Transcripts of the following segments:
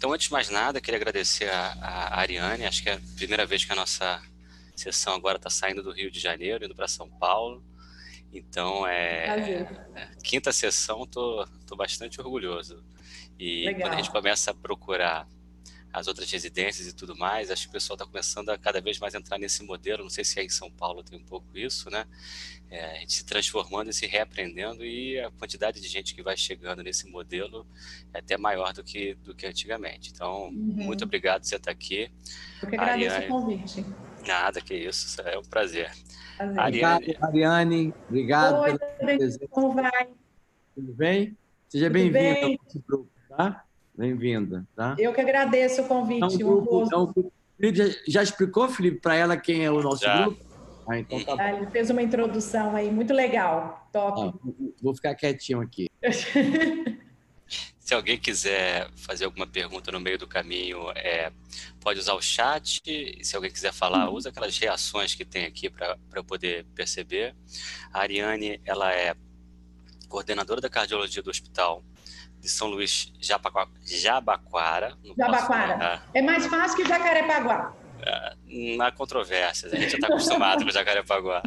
então, antes de mais nada, queria agradecer a, a Ariane. Acho que é a primeira vez que a nossa sessão agora está saindo do Rio de Janeiro, indo para São Paulo. Então, é, é quinta sessão, tô, tô bastante orgulhoso. E Legal. quando a gente começa a procurar as outras residências e tudo mais, acho que o pessoal está começando a cada vez mais entrar nesse modelo. Não sei se aí em São Paulo tem um pouco isso, né? É, a gente se transformando e se reaprendendo e a quantidade de gente que vai chegando nesse modelo é até maior do que, do que antigamente. Então, uhum. muito obrigado por você estar aqui. Eu que agradeço Ariane... o convite. Nada, que isso, é um prazer. prazer. Ariane... Obrigado, Ariane. Obrigado Oi, pela Como vai? Tudo bem? Seja bem-vindo ao nosso grupo, tá? Bem-vinda, tá? Eu que agradeço o convite. Então, grupo, então, já, já explicou, Felipe, para ela quem é o nosso já. grupo? Ah, então tá ah, ele fez uma introdução aí muito legal. Top. Ah, vou ficar quietinho aqui. Se alguém quiser fazer alguma pergunta no meio do caminho, é, pode usar o chat. Se alguém quiser falar, usa aquelas reações que tem aqui para eu poder perceber. A Ariane, ela é coordenadora da cardiologia do hospital de São Luís Jabaquara. Jabaquara. Jabaquara. É mais fácil que Jacarepaguá. É, na controvérsia, a gente já está acostumado com Jacarepaguá.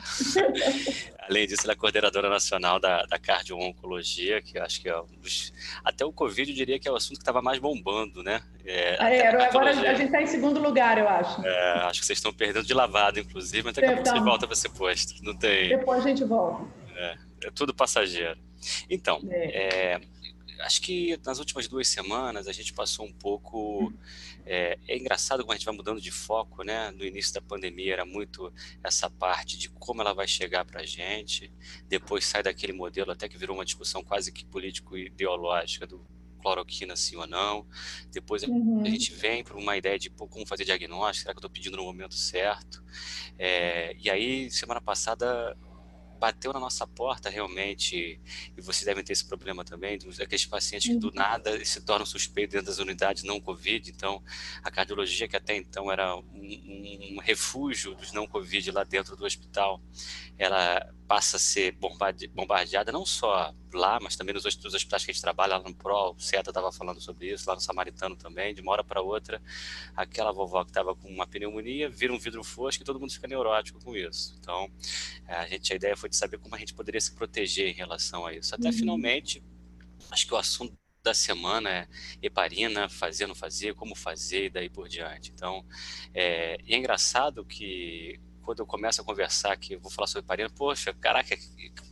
Além disso, ela é coordenadora nacional da, da cardio-oncologia, que eu acho que é um dos, até o Covid eu diria que é o assunto que estava mais bombando, né? É, ah, é, agora a gente está em segundo lugar, eu acho. É, acho que vocês estão perdendo de lavado, inclusive, mas daqui a pouco vocês voltam para ser posto. Não tem... Depois a gente volta. É, é tudo passageiro. Então, é. Acho que nas últimas duas semanas a gente passou um pouco. É, é, engraçado como a gente vai mudando de foco, né? No início da pandemia era muito essa parte de como ela vai chegar para a gente, depois sai daquele modelo, até que virou uma discussão quase que político-ideológica do cloroquina sim ou não. Depois uhum. a gente vem para uma ideia de pô, como fazer diagnóstico, será que eu estou pedindo no momento certo? É, e aí, semana passada, bateu na nossa porta realmente, e vocês devem ter esse problema também, dos, aqueles pacientes que do uhum. nada se tornam suspeitos dentro das unidades não Covid. Então, a cardiologia, que até então era um, um refúgio dos não Covid lá dentro do hospital, ela passa a ser bombardeada não só lá, mas também nos outros hospitais que a gente trabalha, lá no PRO, o CETA estava falando sobre isso, lá no Samaritano também, de uma hora para outra, aquela vovó que estava com uma pneumonia vira um vidro fosco e todo mundo fica neurótico com isso. Então, a gente a ideia foi de saber como a gente poderia se proteger em relação a isso. Até uhum. finalmente, acho que o assunto da semana é heparina, fazer, não fazer, como fazer e daí por diante. Então, é, e é engraçado que quando eu começo a conversar que eu vou falar sobre heparina, poxa, caraca,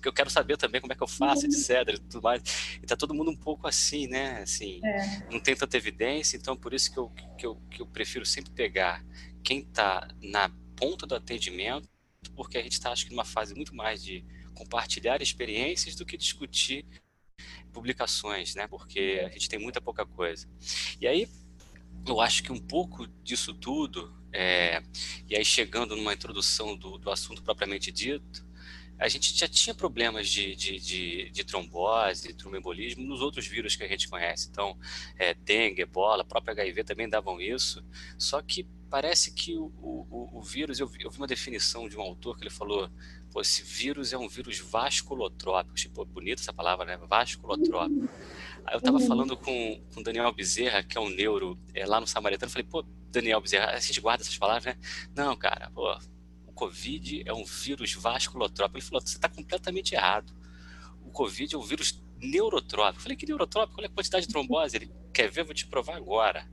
eu quero saber também como é que eu faço, uhum. etc, e tudo mais. E tá todo mundo um pouco assim, né? Assim, é. não tem tanta evidência, então por isso que eu, que eu, que eu prefiro sempre pegar quem está na ponta do atendimento, porque a gente está, acho que, numa fase muito mais de compartilhar experiências do que discutir publicações, né? Porque a gente tem muita pouca coisa. E aí, eu acho que um pouco disso tudo é, e aí, chegando numa introdução do, do, assunto propriamente dito, a gente já tinha problemas de, de, de, de trombose, tromboembolismo nos outros vírus que a gente conhece. Então, é, dengue, ebola, próprio HIV também davam isso. Só que parece que o, o, o vírus, eu vi, eu vi, uma definição de um autor que ele falou, esse vírus é um vírus vasculotrópico. Tipo, bonita essa palavra, né? Vasculotrópico. Aí eu estava uhum. falando com o Daniel Bezerra, que é um neuro, é, lá no Samaritano, falei, pô, Daniel Bezerra, a gente guarda essas palavras, né? Não, cara, pô, o Covid é um vírus vasculotrópico. Ele falou, você está completamente errado. O Covid é um vírus neurotrópico. Eu falei, que neurotrópico? Olha a quantidade de trombose. Ele, quer ver? Vou te provar agora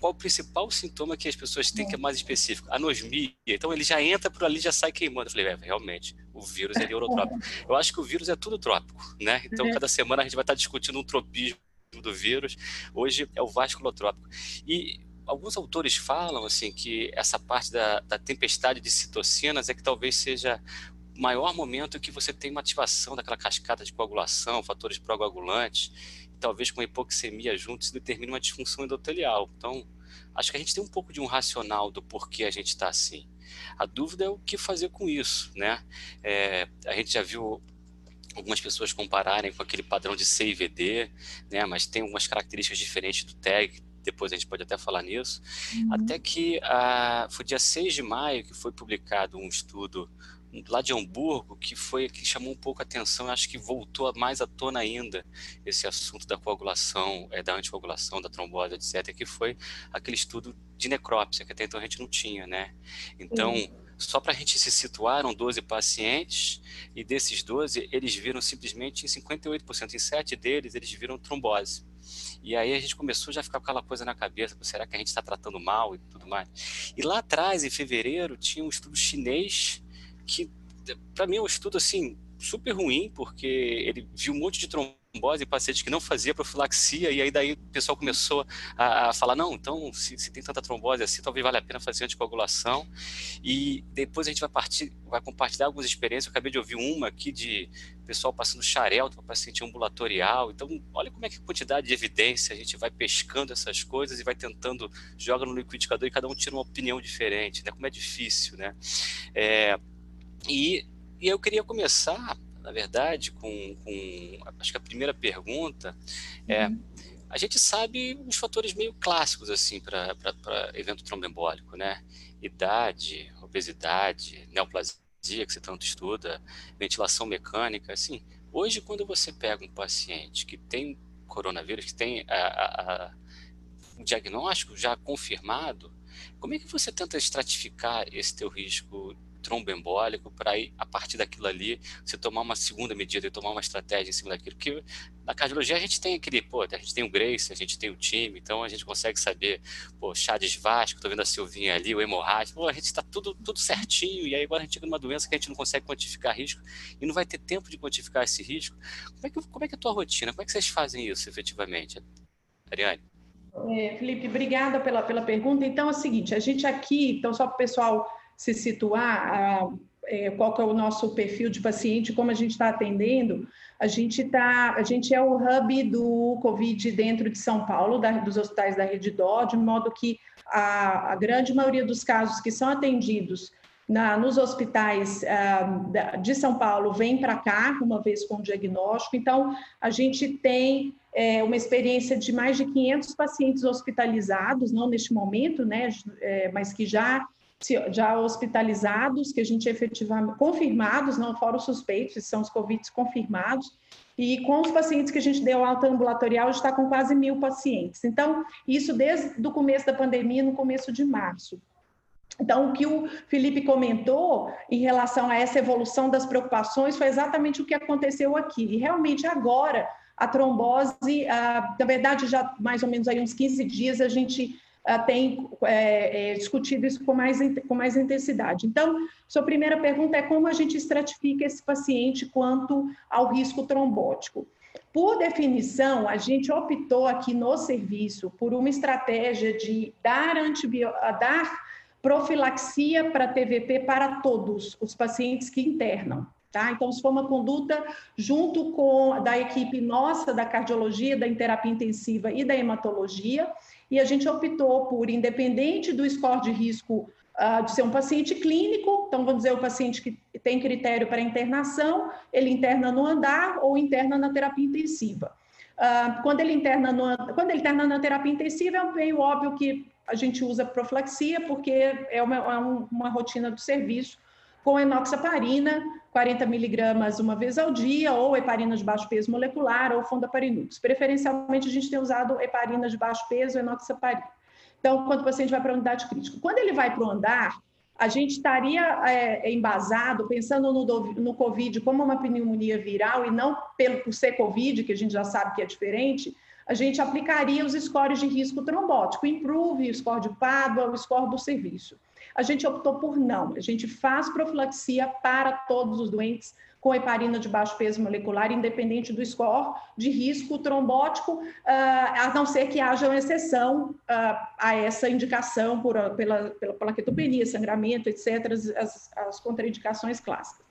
qual o principal sintoma que as pessoas têm que é mais específico? Anosmia. Então ele já entra por ali já sai queimando. Eu falei, é, realmente, o vírus é neurotrópico. Eu acho que o vírus é tudo trópico, né? Então uhum. cada semana a gente vai estar discutindo um tropismo do vírus. Hoje é o vasculotrópico. E alguns autores falam assim que essa parte da, da tempestade de citocinas é que talvez seja o maior momento que você tem uma ativação daquela cascata de coagulação, fatores procoagulantes talvez com a hipoxemia junto, isso determine uma disfunção endotelial. Então, acho que a gente tem um pouco de um racional do porquê a gente está assim. A dúvida é o que fazer com isso, né? É, a gente já viu algumas pessoas compararem com aquele padrão de CIVD, né? Mas tem algumas características diferentes do TAG, depois a gente pode até falar nisso. Uhum. Até que ah, foi dia 6 de maio que foi publicado um estudo lá de Hamburgo, que foi que chamou um pouco a atenção, acho que voltou mais à tona ainda esse assunto da coagulação, é, da anticoagulação, da trombose, etc., que foi aquele estudo de necrópsia, que até então a gente não tinha, né? Então, uhum. só para a gente se situar, eram 12 pacientes, e desses 12, eles viram simplesmente em 58%, em 7 deles, eles viram trombose. E aí a gente começou já a ficar com aquela coisa na cabeça, será que a gente está tratando mal e tudo mais? E lá atrás, em fevereiro, tinha um estudo chinês que para mim é um estudo assim super ruim, porque ele viu um monte de trombose em pacientes que não fazia profilaxia, e aí daí o pessoal começou a, a falar, não, então, se, se, tem tanta trombose assim, talvez valha a pena fazer anticoagulação, e depois a gente vai, partir, vai compartilhar algumas experiências, eu acabei de ouvir uma aqui de pessoal passando xarelto para paciente ambulatorial, então olha como é que a quantidade de evidência, a gente vai pescando essas coisas e vai tentando, joga no liquidificador e cada um tira uma opinião diferente, né, como é difícil, né, é, e, e eu queria começar, na verdade, com, com acho que a primeira pergunta é uhum. a gente sabe os fatores meio clássicos assim para evento trombembólico, né? Idade, obesidade, neoplasia que você tanto estuda, ventilação mecânica, assim. Hoje, quando você pega um paciente que tem coronavírus, que tem a, a, a, um diagnóstico já confirmado, como é que você tenta estratificar esse teu risco tromboembólico para ir a partir daquilo ali você tomar uma segunda medida e tomar uma estratégia em cima daquilo porque na cardiologia a gente tem aquele pô a gente tem o Grace a gente tem o time então a gente consegue saber pô Chades Vasco tô vendo a Silvinha ali o hemorrágico pô a gente está tudo tudo certinho e aí agora a gente chega numa doença que a gente não consegue quantificar risco e não vai ter tempo de quantificar esse risco. Como é que como é que é a tua rotina? Como é que vocês fazem isso efetivamente? Ariane? É, Felipe, obrigada pela, pela pergunta. Então é o seguinte, a gente aqui, então só para o pessoal se situar a, é, qual que é o nosso perfil de paciente, como a gente está atendendo, a gente tá, a gente é o hub do Covid dentro de São Paulo, da, dos hospitais da Rede Dó, de modo que a, a grande maioria dos casos que são atendidos na, nos hospitais uh, de São Paulo vem para cá, uma vez com o diagnóstico. Então, a gente tem é, uma experiência de mais de 500 pacientes hospitalizados, não neste momento, né, é, mas que já já hospitalizados, que a gente efetivamente, confirmados, não fora os suspeitos, são os Covid confirmados, e com os pacientes que a gente deu alta ambulatorial, está com quase mil pacientes. Então, isso desde o começo da pandemia, no começo de março. Então, o que o Felipe comentou em relação a essa evolução das preocupações foi exatamente o que aconteceu aqui. E realmente agora a trombose, ah, na verdade, já mais ou menos aí uns 15 dias a gente tem é, é, discutido isso com mais, com mais intensidade. Então, sua primeira pergunta é como a gente estratifica esse paciente quanto ao risco trombótico. Por definição, a gente optou aqui no serviço por uma estratégia de dar, antibio... dar profilaxia para TVP para todos os pacientes que internam. Tá? Então, isso foi uma conduta junto com da equipe nossa da cardiologia, da terapia intensiva e da hematologia, e a gente optou por, independente do score de risco uh, de ser um paciente clínico, então vamos dizer o paciente que tem critério para internação, ele interna no andar ou interna na terapia intensiva. Uh, quando ele interna no, quando ele interna na terapia intensiva, é meio óbvio que a gente usa profilaxia, porque é uma, é uma rotina do serviço com enoxaparina, 40 miligramas uma vez ao dia, ou heparina de baixo peso molecular, ou fondaparinux. Preferencialmente, a gente tem usado heparina de baixo peso, enoxaparina. Então, quando o paciente vai para a unidade crítica. Quando ele vai para o andar, a gente estaria é, embasado, pensando no, no COVID como uma pneumonia viral e não pelo, por ser COVID, que a gente já sabe que é diferente, a gente aplicaria os scores de risco trombótico, IMPROVE, o score de Padua, o score do serviço. A gente optou por não, a gente faz profilaxia para todos os doentes com heparina de baixo peso molecular, independente do score de risco trombótico, ah, a não ser que haja uma exceção ah, a essa indicação por, pela, pela plaquetopenia, sangramento, etc., as, as contraindicações clássicas.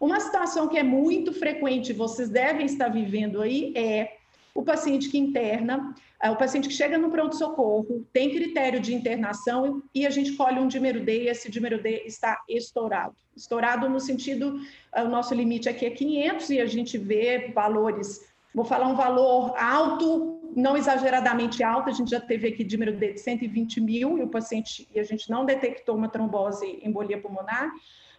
Uma situação que é muito frequente, vocês devem estar vivendo aí, é o paciente que interna, é, o paciente que chega no pronto-socorro, tem critério de internação e a gente colhe um dímero D e esse dímero D está estourado. Estourado no sentido, é, o nosso limite aqui é 500 e a gente vê valores, vou falar um valor alto, não exageradamente alto, a gente já teve aqui dímero D de 120 mil e o paciente, e a gente não detectou uma trombose embolia pulmonar,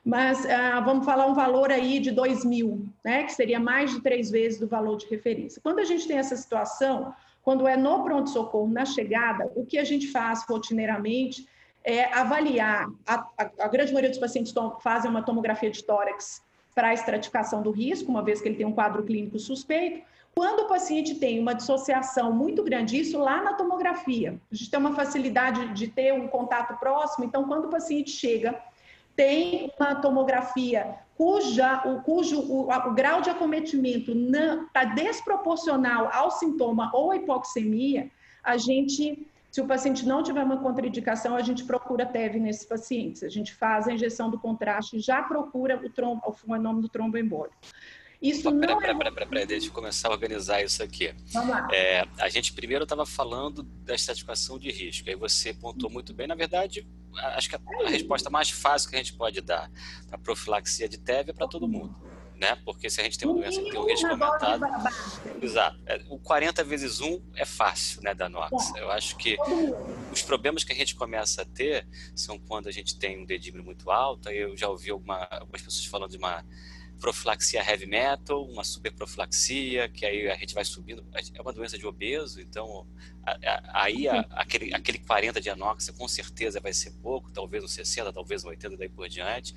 mas ah, vamos falar um valor aí de 2 mil, né, que seria mais de três vezes do valor de referência. Quando a gente tem essa situação, quando é no pronto-socorro, na chegada, o que a gente faz rotineiramente é avaliar, a, a, a grande maioria dos pacientes fazem uma tomografia de tórax para a estratificação do risco, uma vez que ele tem um quadro clínico suspeito, quando o paciente tem uma dissociação muito grande, isso lá na tomografia, a gente tem uma facilidade de ter um contato próximo, então quando o paciente chega, tem uma tomografia cuja, o, cujo o, o grau de acometimento está desproporcional ao sintoma ou à hipoxemia, a gente, se o paciente não tiver uma contraindicação, a gente procura TEV nesses pacientes. A gente faz a injeção do contraste, já procura o, trombo, o fenômeno do tromboembólico. Isso não pera, é... Pera, pera, deixa eu começar a organizar isso aqui. Vamos lá. É, a gente primeiro estava falando da estratificação de risco, aí você pontuou muito bem. Na verdade, acho que a, a resposta mais fácil que a gente pode dar para profilaxia de TEV é para todo mundo. Né? Porque se a gente tem uma doença que tem um risco aumentado. Exato. É, o 40 vezes 1 é fácil, né, da NOx. Eu acho que os problemas que a gente começa a ter são quando a gente tem um dedímero muito alto. Eu já ouvi alguma, algumas pessoas falando de uma profilaxia heavy metal, uma super profilaxia, que aí a gente vai subindo. É uma doença de obeso, então aí a, aquele, aquele 40 de anóxia com certeza vai ser pouco, talvez uns 60, talvez uns 80 daí por diante.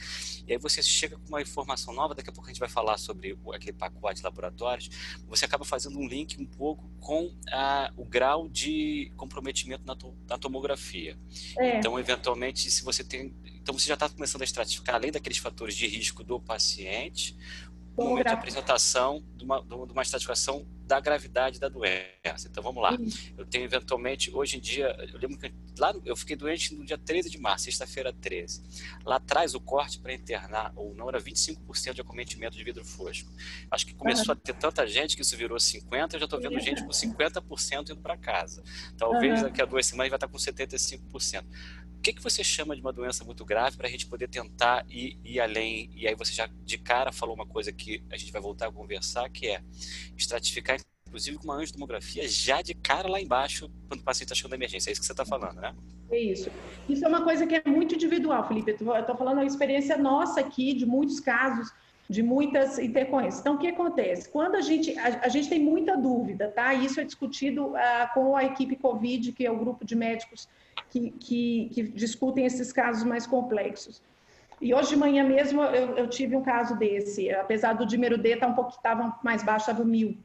E aí você chega com uma informação nova, daqui a pouco a gente vai falar sobre aquele pacote de laboratórios, você acaba fazendo um link um pouco com a, o grau de comprometimento na, to, na tomografia. É. Então, eventualmente, se você tem então você já está começando a estratificar, além daqueles fatores de risco do paciente, o momento de apresentação de uma, de uma estratificação da gravidade da doença. Então vamos lá. Eu tenho eventualmente, hoje em dia, eu lembro que lá eu fiquei doente no dia 13 de março, sexta-feira 13. Lá atrás o corte para internar ou não era 25% de acometimento de vidro fosco. Acho que começou uhum. a ter tanta gente que isso virou 50%, eu já estou vendo gente com 50% indo para casa. Talvez uhum. daqui a duas semanas vai estar com 75%. O que, que você chama de uma doença muito grave para a gente poder tentar ir, ir além? E aí você já de cara falou uma coisa que a gente vai voltar a conversar, que é estratificar, inclusive com uma angiotomografia já de cara lá embaixo, quando o paciente está chegando na emergência. É isso que você está falando, né? É isso. Isso é uma coisa que é muito individual, Felipe. Eu estou falando a experiência nossa aqui, de muitos casos, de muitas intercorrências. Então, o que acontece? Quando a gente, a, a gente tem muita dúvida, tá? Isso é discutido uh, com a equipe COVID, que é o grupo de médicos que, que, que discutem esses casos mais complexos. E hoje de manhã mesmo eu, eu tive um caso desse, apesar do dímero D estar tá um pouco estava mais baixo, estava mil.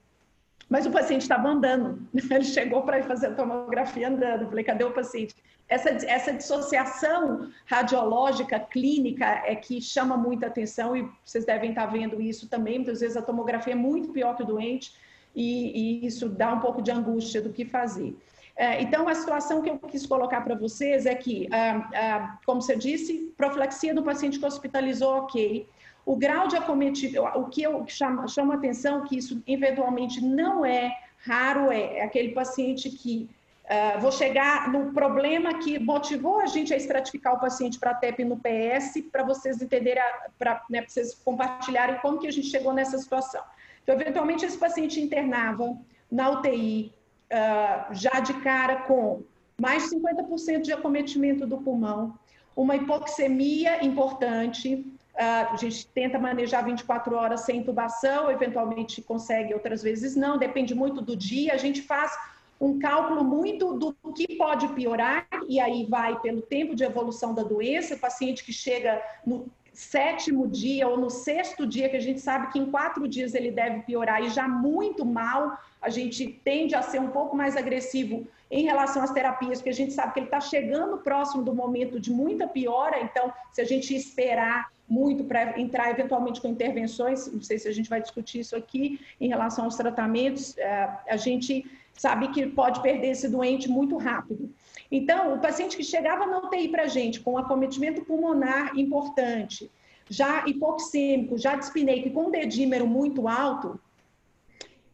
Mas o paciente estava andando. Ele chegou para fazer a tomografia andando. Falei, cadê o paciente? Essa, essa dissociação radiológica clínica é que chama muita atenção e vocês devem estar tá vendo isso também. Muitas vezes a tomografia é muito pior que o doente e, e isso dá um pouco de angústia do que fazer. É, então, a situação que eu quis colocar para vocês é que, ah, ah, como você disse, profilaxia do paciente que hospitalizou, ok. O grau de acometimento, o que eu chamo, chamo a atenção, que isso eventualmente não é raro, é, é aquele paciente que Uh, vou chegar no problema que motivou a gente a estratificar o paciente para TEP no PS, para vocês entenderem, para né, vocês compartilharem como que a gente chegou nessa situação. Então, eventualmente, esse paciente internava na UTI, uh, já de cara com mais de 50% de acometimento do pulmão, uma hipoxemia importante. Uh, a gente tenta manejar 24 horas sem intubação, eventualmente consegue, outras vezes não, depende muito do dia. A gente faz um cálculo muito do que pode piorar, e aí vai pelo tempo de evolução da doença, o paciente que chega no sétimo dia ou no sexto dia, que a gente sabe que em quatro dias ele deve piorar e já muito mal, a gente tende a ser um pouco mais agressivo em relação às terapias, porque a gente sabe que ele está chegando próximo do momento de muita piora, então, se a gente esperar muito para entrar eventualmente com intervenções, não sei se a gente vai discutir isso aqui, em relação aos tratamentos, é, a gente sabe que pode perder esse doente muito rápido. Então, o paciente que chegava na UTI para a gente com acometimento pulmonar importante, já hipoxêmico, já dispineico e com dedímero muito alto,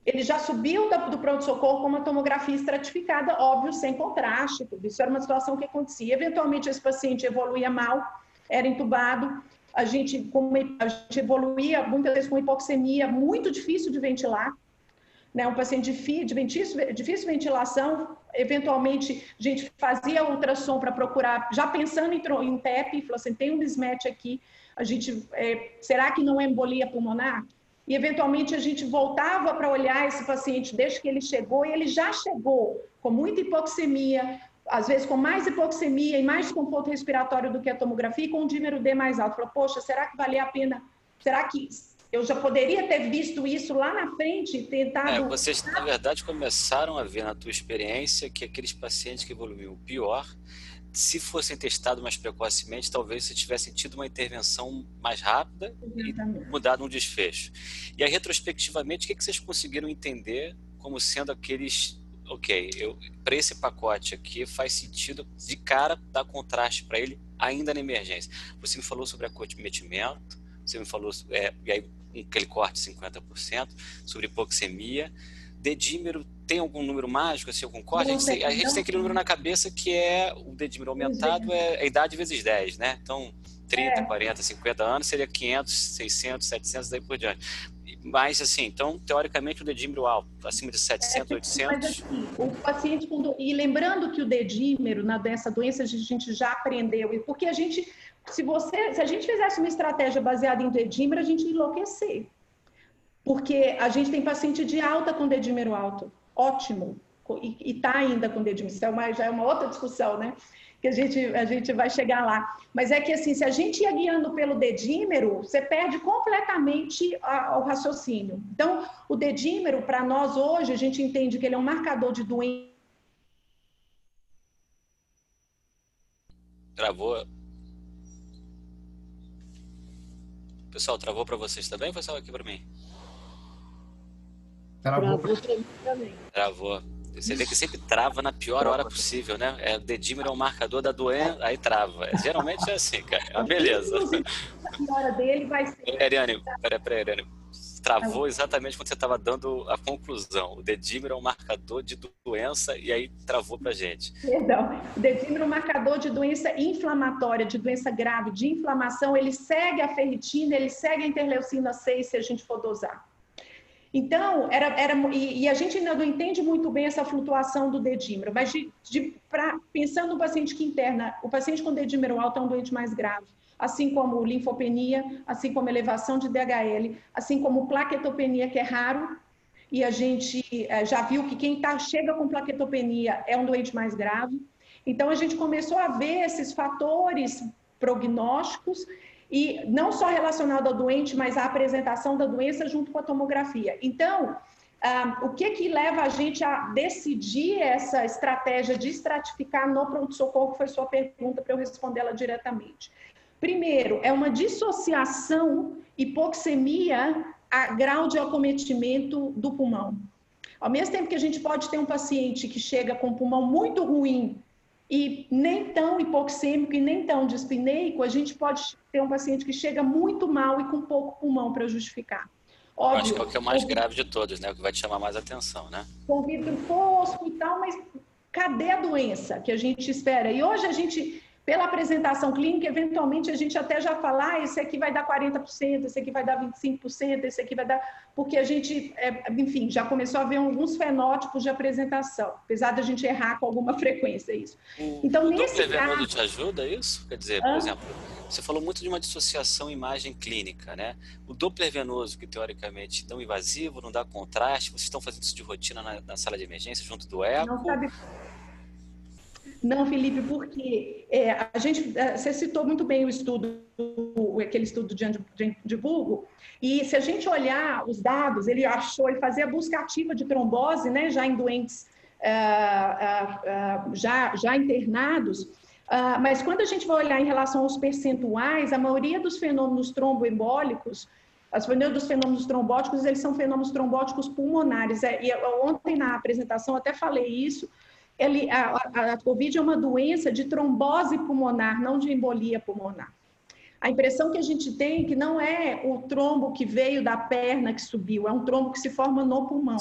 ele já subiu do pronto-socorro com uma tomografia estratificada, óbvio, sem contraste, tudo isso era uma situação que acontecia. Eventualmente, esse paciente evoluía mal, era entubado, a gente, a gente evoluía muitas vezes com hipoxemia, muito difícil de ventilar, né, um paciente de, difícil, difícil ventilação, eventualmente a gente fazia ultrassom para procurar, já pensando em, em TEP, falou assim, tem um mismatch aqui, A gente, é, será que não é embolia pulmonar? E eventualmente a gente voltava para olhar esse paciente desde que ele chegou e ele já chegou com muita hipoxemia, às vezes com mais hipoxemia e mais desconforto respiratório do que a tomografia e com um dímero D mais alto. Falou, poxa, será que valia a pena? Será que eu já poderia ter visto isso lá na frente e tentado... É, vocês, na verdade, começaram a ver na tua experiência que aqueles pacientes que evoluíam pior se fossem testados mais precocemente, talvez se tivessem tido uma intervenção mais rápida Exatamente. e mudado um desfecho. E aí, retrospectivamente, o que, que vocês conseguiram entender como sendo aqueles ok, para esse pacote aqui faz sentido de cara dar contraste para ele ainda na emergência. Você me falou sobre acometimento, você me falou, é, e aí aquele corte de 50%, sobre hipoxemia, dedímero tem algum número mágico, assim, algum corte? a gente, tem, a gente tem aquele número na cabeça que é o dedímero aumentado, é a idade vezes 10, né? Então, 30, é. 40, 50 anos seria 500, 600, 700, daí por diante. Mas, assim, então, teoricamente, o dedímero alto, acima de 700, é, 800... Mas, assim, o paciente... Com... E lembrando que o dedímero, na, dessa doença, a gente já aprendeu, porque a gente... Se, você, se a gente fizesse uma estratégia baseada em dedímero, a gente ia enlouquecer. Porque a gente tem paciente de alta com dedímero alto ótimo, e está ainda com dedímero, isso é já é uma outra discussão, né? Que a gente, a gente vai chegar lá. Mas é que, assim, se a gente ia guiando pelo dedímero, você perde completamente a, o raciocínio. Então, o dedímero, para nós hoje, a gente entende que ele é um marcador de doença. Travou. Pessoal, travou para vocês também ou foi só aqui para mim? Travou, Travou pra mim também. Travou. Você vê que sempre trava na pior hora possível, né? É, o dedímero é o marcador da doença, aí trava. É, geralmente é assim, cara. Ah, beleza. A hora dele vai ser. Ariane, peraí, peraí, Ariane. Travou exatamente quando você estava dando a conclusão. O dedímero é um marcador de doença e aí travou pra gente. Perdão. O dedímero é um marcador de doença inflamatória, de doença grave, de inflamação. Ele segue a ferritina, ele segue a interleucina 6 se a gente for dosar. Então, era, era e, e, a gente ainda não entende muito bem essa flutuação do dedímero, mas de, de, pra, pensando no paciente que interna, o paciente com dedímero alto é um doente mais grave, assim como linfopenia, assim como elevação de DHL, assim como plaquetopenia, que é raro, e a gente é, já viu que quem tá, chega com plaquetopenia é um doente mais grave. Então, a gente começou a ver esses fatores prognósticos e não só relacionado ao doente, mas à apresentação da doença junto com a tomografia. Então, ah, o que que leva a gente a decidir essa estratégia de estratificar no pronto-socorro, que foi sua pergunta para eu respondê-la diretamente. Primeiro, é uma dissociação hipoxemia a grau de acometimento do pulmão. Ao mesmo tempo que a gente pode ter um paciente que chega com pulmão muito ruim e nem tão hipoxêmico e nem tão dispineico, a gente pode ter um paciente que chega muito mal e com pouco pulmão para justificar. Óbvio, acho que é o que é o mais grave de todos, né? O que vai te chamar mais atenção, né? Com vidro fosco e tal, mas cadê a doença que a gente espera? E hoje a gente pela apresentação clínica, eventualmente a gente até já fala, ah, esse aqui vai dar 40%, esse aqui vai dar 25%, esse aqui vai dar. Porque a gente, é, enfim, já começou a ver alguns fenótipos de apresentação, apesar da gente errar com alguma frequência isso. O, então, o nesse caso... venoso te ajuda isso? Quer dizer, por exemplo, você falou muito de uma dissociação imagem clínica, né? O Doppler venoso, que teoricamente não invasivo, não dá contraste, vocês estão fazendo isso de rotina na, na sala de emergência junto do eco? Não sabe não, Felipe, porque é, a gente, é, você citou muito bem o estudo, aquele estudo de, Vulgo, e se a gente olhar os dados, ele achou, ele fazia busca ativa de trombose, né, já em doentes uh, uh, uh, já, já internados, mas quando a gente vai olhar em relação aos percentuais, a maioria dos fenômenos tromboembólicos, as dos fenômenos trombóticos, eles são fenômenos trombóticos pulmonares. É, e ontem na apresentação até falei isso, ele, a, a, a Covid é uma doença de trombose pulmonar, não de embolia pulmonar. A impressão que a gente tem é que não é o trombo que veio da perna que subiu, é um trombo que se forma no pulmão.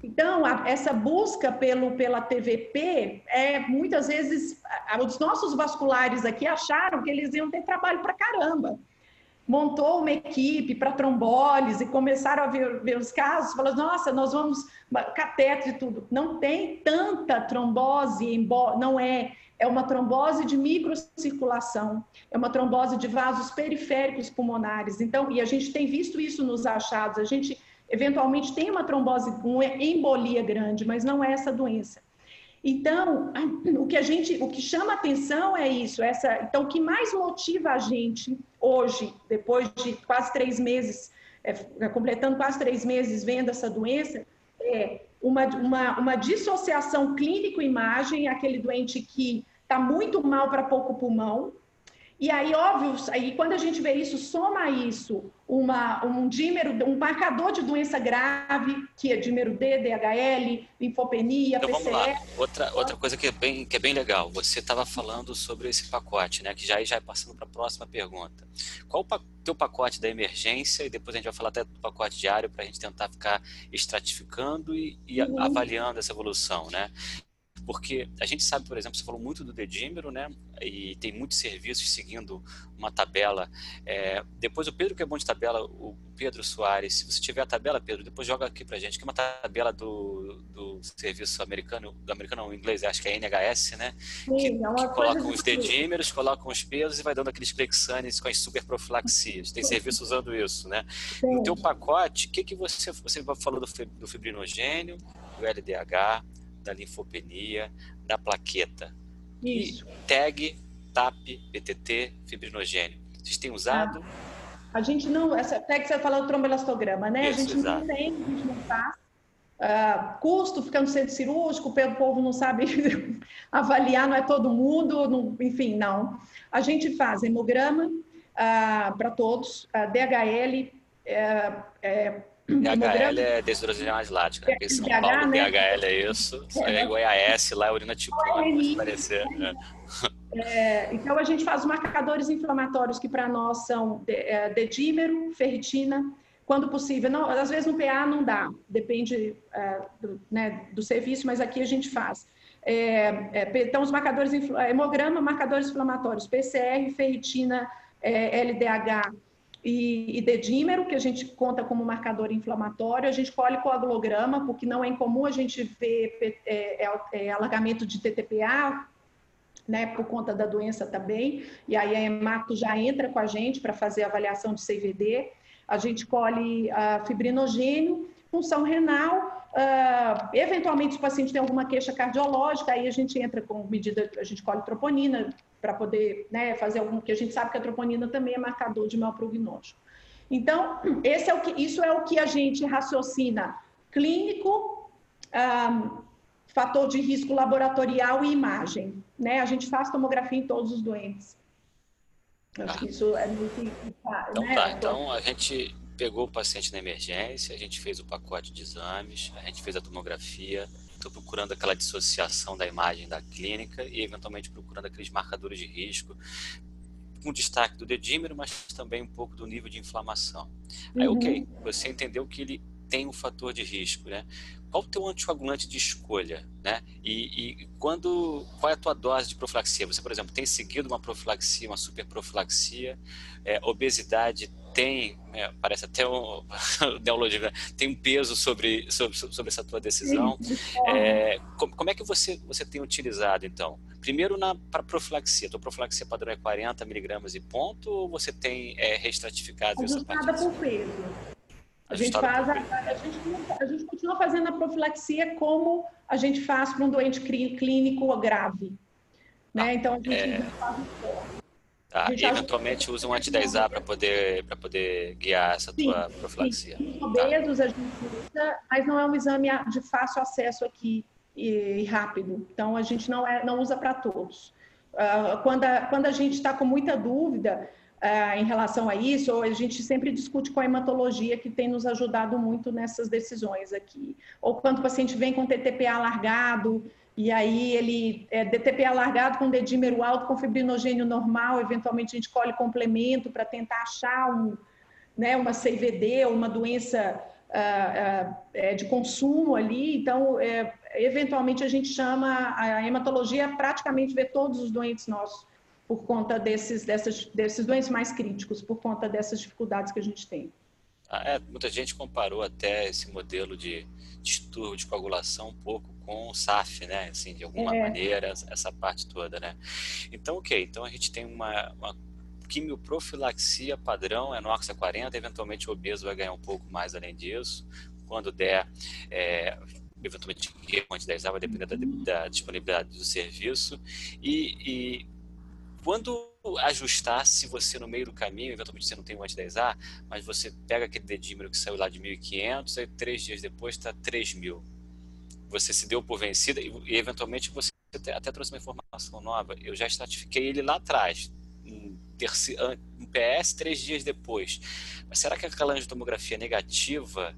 Então, a, essa busca pelo, pela TVP é muitas vezes os nossos vasculares aqui acharam que eles iam ter trabalho para caramba montou uma equipe para trombólise, começaram a ver, ver os casos, falou, nossa, nós vamos, cateto e tudo. Não tem tanta trombose, não é, é uma trombose de microcirculação, é uma trombose de vasos periféricos pulmonares. Então, e a gente tem visto isso nos achados, a gente eventualmente tem uma trombose, uma embolia grande, mas não é essa doença. Então, o que a gente, o que chama atenção é isso, essa, então o que mais motiva a gente hoje, depois de quase três meses, é, completando quase três meses vendo essa doença, é uma, uma, uma dissociação clínico-imagem, aquele doente que está muito mal para pouco pulmão, e aí, óbvio, aí quando a gente vê isso, soma isso uma, um dímero, um marcador de doença grave, que é dímero D, DHL, linfopenia, então. Vamos lá. Outra, outra coisa que é, bem, que é bem legal, você estava falando sobre esse pacote, né? Que já, já é passando para a próxima pergunta. Qual o teu pacote da emergência? E depois a gente vai falar até do pacote diário para a gente tentar ficar estratificando e, e uhum. avaliando essa evolução, né? Porque a gente sabe, por exemplo, você falou muito do dedímero, né? E tem muitos serviços seguindo uma tabela. É, depois o Pedro que é bom de tabela, o Pedro Soares, se você tiver a tabela, Pedro, depois joga aqui pra gente, que é uma tabela do, do serviço americano, do americano não, inglês, acho que é NHS, né? Sim, que, é que colocam os dedímeros, colocam os pesos e vai dando aqueles clexanes com as superprofilaxias. Tem serviço usando isso, né? Sim. No teu pacote, o que, que você, você falou do, do fibrinogênio, do LDH, da linfopenia, da plaqueta. Isso. E tag, TAP, PTT, fibrinogênio. Vocês têm usado? Ah, a gente não, essa tag você falou do tromboelastograma, né? Isso, a gente exato. não tem, a gente não faz. Uh, custo ficando centro cirúrgico, o povo não sabe avaliar, não é todo mundo, não, enfim, não. A gente faz hemograma uh, para todos, uh, DHL, é, é, DHL é deshidrogenase lática. Aqui em São DH, Paulo, né? DHL é isso. É, é igual a S, lá é urina tipo 1, pode parecer. É. É, então, a gente faz marcadores inflamatórios que para nós são é, dedímero, ferritina, quando possível. Não, às vezes no PA não dá, depende é, do, né, do, serviço, mas aqui a gente faz. É, é, então, os marcadores, hemograma, marcadores inflamatórios, PCR, ferritina, LDH, e, e dedímero, que a gente conta como marcador inflamatório. A gente colhe coagulograma, porque não é incomum a gente ver é, é, é, alargamento de TTPA, né, por conta da doença também. E aí a hemato já entra com a gente para fazer a avaliação de CVD. A gente colhe uh, fibrinogênio, função renal. Uh, eventualmente, se o paciente tem alguma queixa cardiológica, aí a gente entra com medida, a gente colhe troponina, para poder né, fazer algum, que a gente sabe que a troponina também é marcador de mau prognóstico. Então, esse é o que, isso é o que a gente raciocina clínico, um, fator de risco laboratorial e imagem. Né? A gente faz tomografia em todos os doentes. Acho que isso é muito. Então, né? tá, então a gente pegou o paciente na emergência, a gente fez o pacote de exames, a gente fez a tomografia, estou procurando aquela dissociação da imagem da clínica e eventualmente procurando aqueles marcadores de risco, com destaque do dedímero, mas também um pouco do nível de inflamação. Aí, uhum. ok, você entendeu que ele tem um fator de risco, né? Qual o teu anticoagulante de escolha, né? E, e, quando, qual é a tua dose de profilaxia? Você, por exemplo, tem seguido uma profilaxia, uma superprofilaxia, é, obesidade tem, é, parece até um neologismo, tem um peso sobre, sobre, sobre essa tua decisão. É, como, como, é que você, você tem utilizado, então? Primeiro, para profilaxia, tua profilaxia padrão é 40 miligramas e ponto, ou você tem é, restratificado Ajustada essa por peso. A gente, faz a, a, gente, a gente continua fazendo a profilaxia como a gente faz para um doente clínico grave. Né? Ah, então, a gente é... faz Tá? E eventualmente usa um anti-10A para poder, poder guiar essa sim, tua profilaxia. Sim. Obesos tá? a gente usa, mas não é um exame de fácil acesso aqui e, rápido. Então, a gente não, é, não usa para todos. Uh, quando, a, quando a gente está com muita dúvida uh, em relação a isso, a gente sempre discute com a hematologia, que tem nos ajudado muito nessas decisões aqui. Ou quando o paciente vem com TTPA alargado, e aí ele é DTP alargado com dedímero alto, com fibrinogênio normal, eventualmente a gente colhe complemento para tentar achar um, né, uma CVD ou uma doença uh, uh, de consumo ali. Então, é, eventualmente a gente chama a hematologia praticamente vê todos os doentes nossos por conta desses, dessas, desses doentes mais críticos, por conta dessas dificuldades que a gente tem. Ah, é, muita gente comparou até esse modelo de distúrbio de coagulação um pouco com o SAF, né? Assim, de alguma é. maneira, essa parte toda, né? Então, ok. Então a gente tem uma, uma quimioprofilaxia padrão, é no AXA 40, eventualmente o obeso vai ganhar um pouco mais além disso. Quando der, é, eventualmente antes 10 vai depender da, da, disponibilidade do serviço. E, e quando ajustar, se você no meio do caminho, eventualmente você não tem um anti-10A, mas você pega aquele dedímero que saiu lá de 1.500, aí três dias depois está 3.000. Você se deu por vencida e, e eventualmente você até, até, trouxe uma informação nova. Eu já estratifiquei ele lá atrás, um, terceiro, um PS três dias depois. Mas será que aquela angiotomografia negativa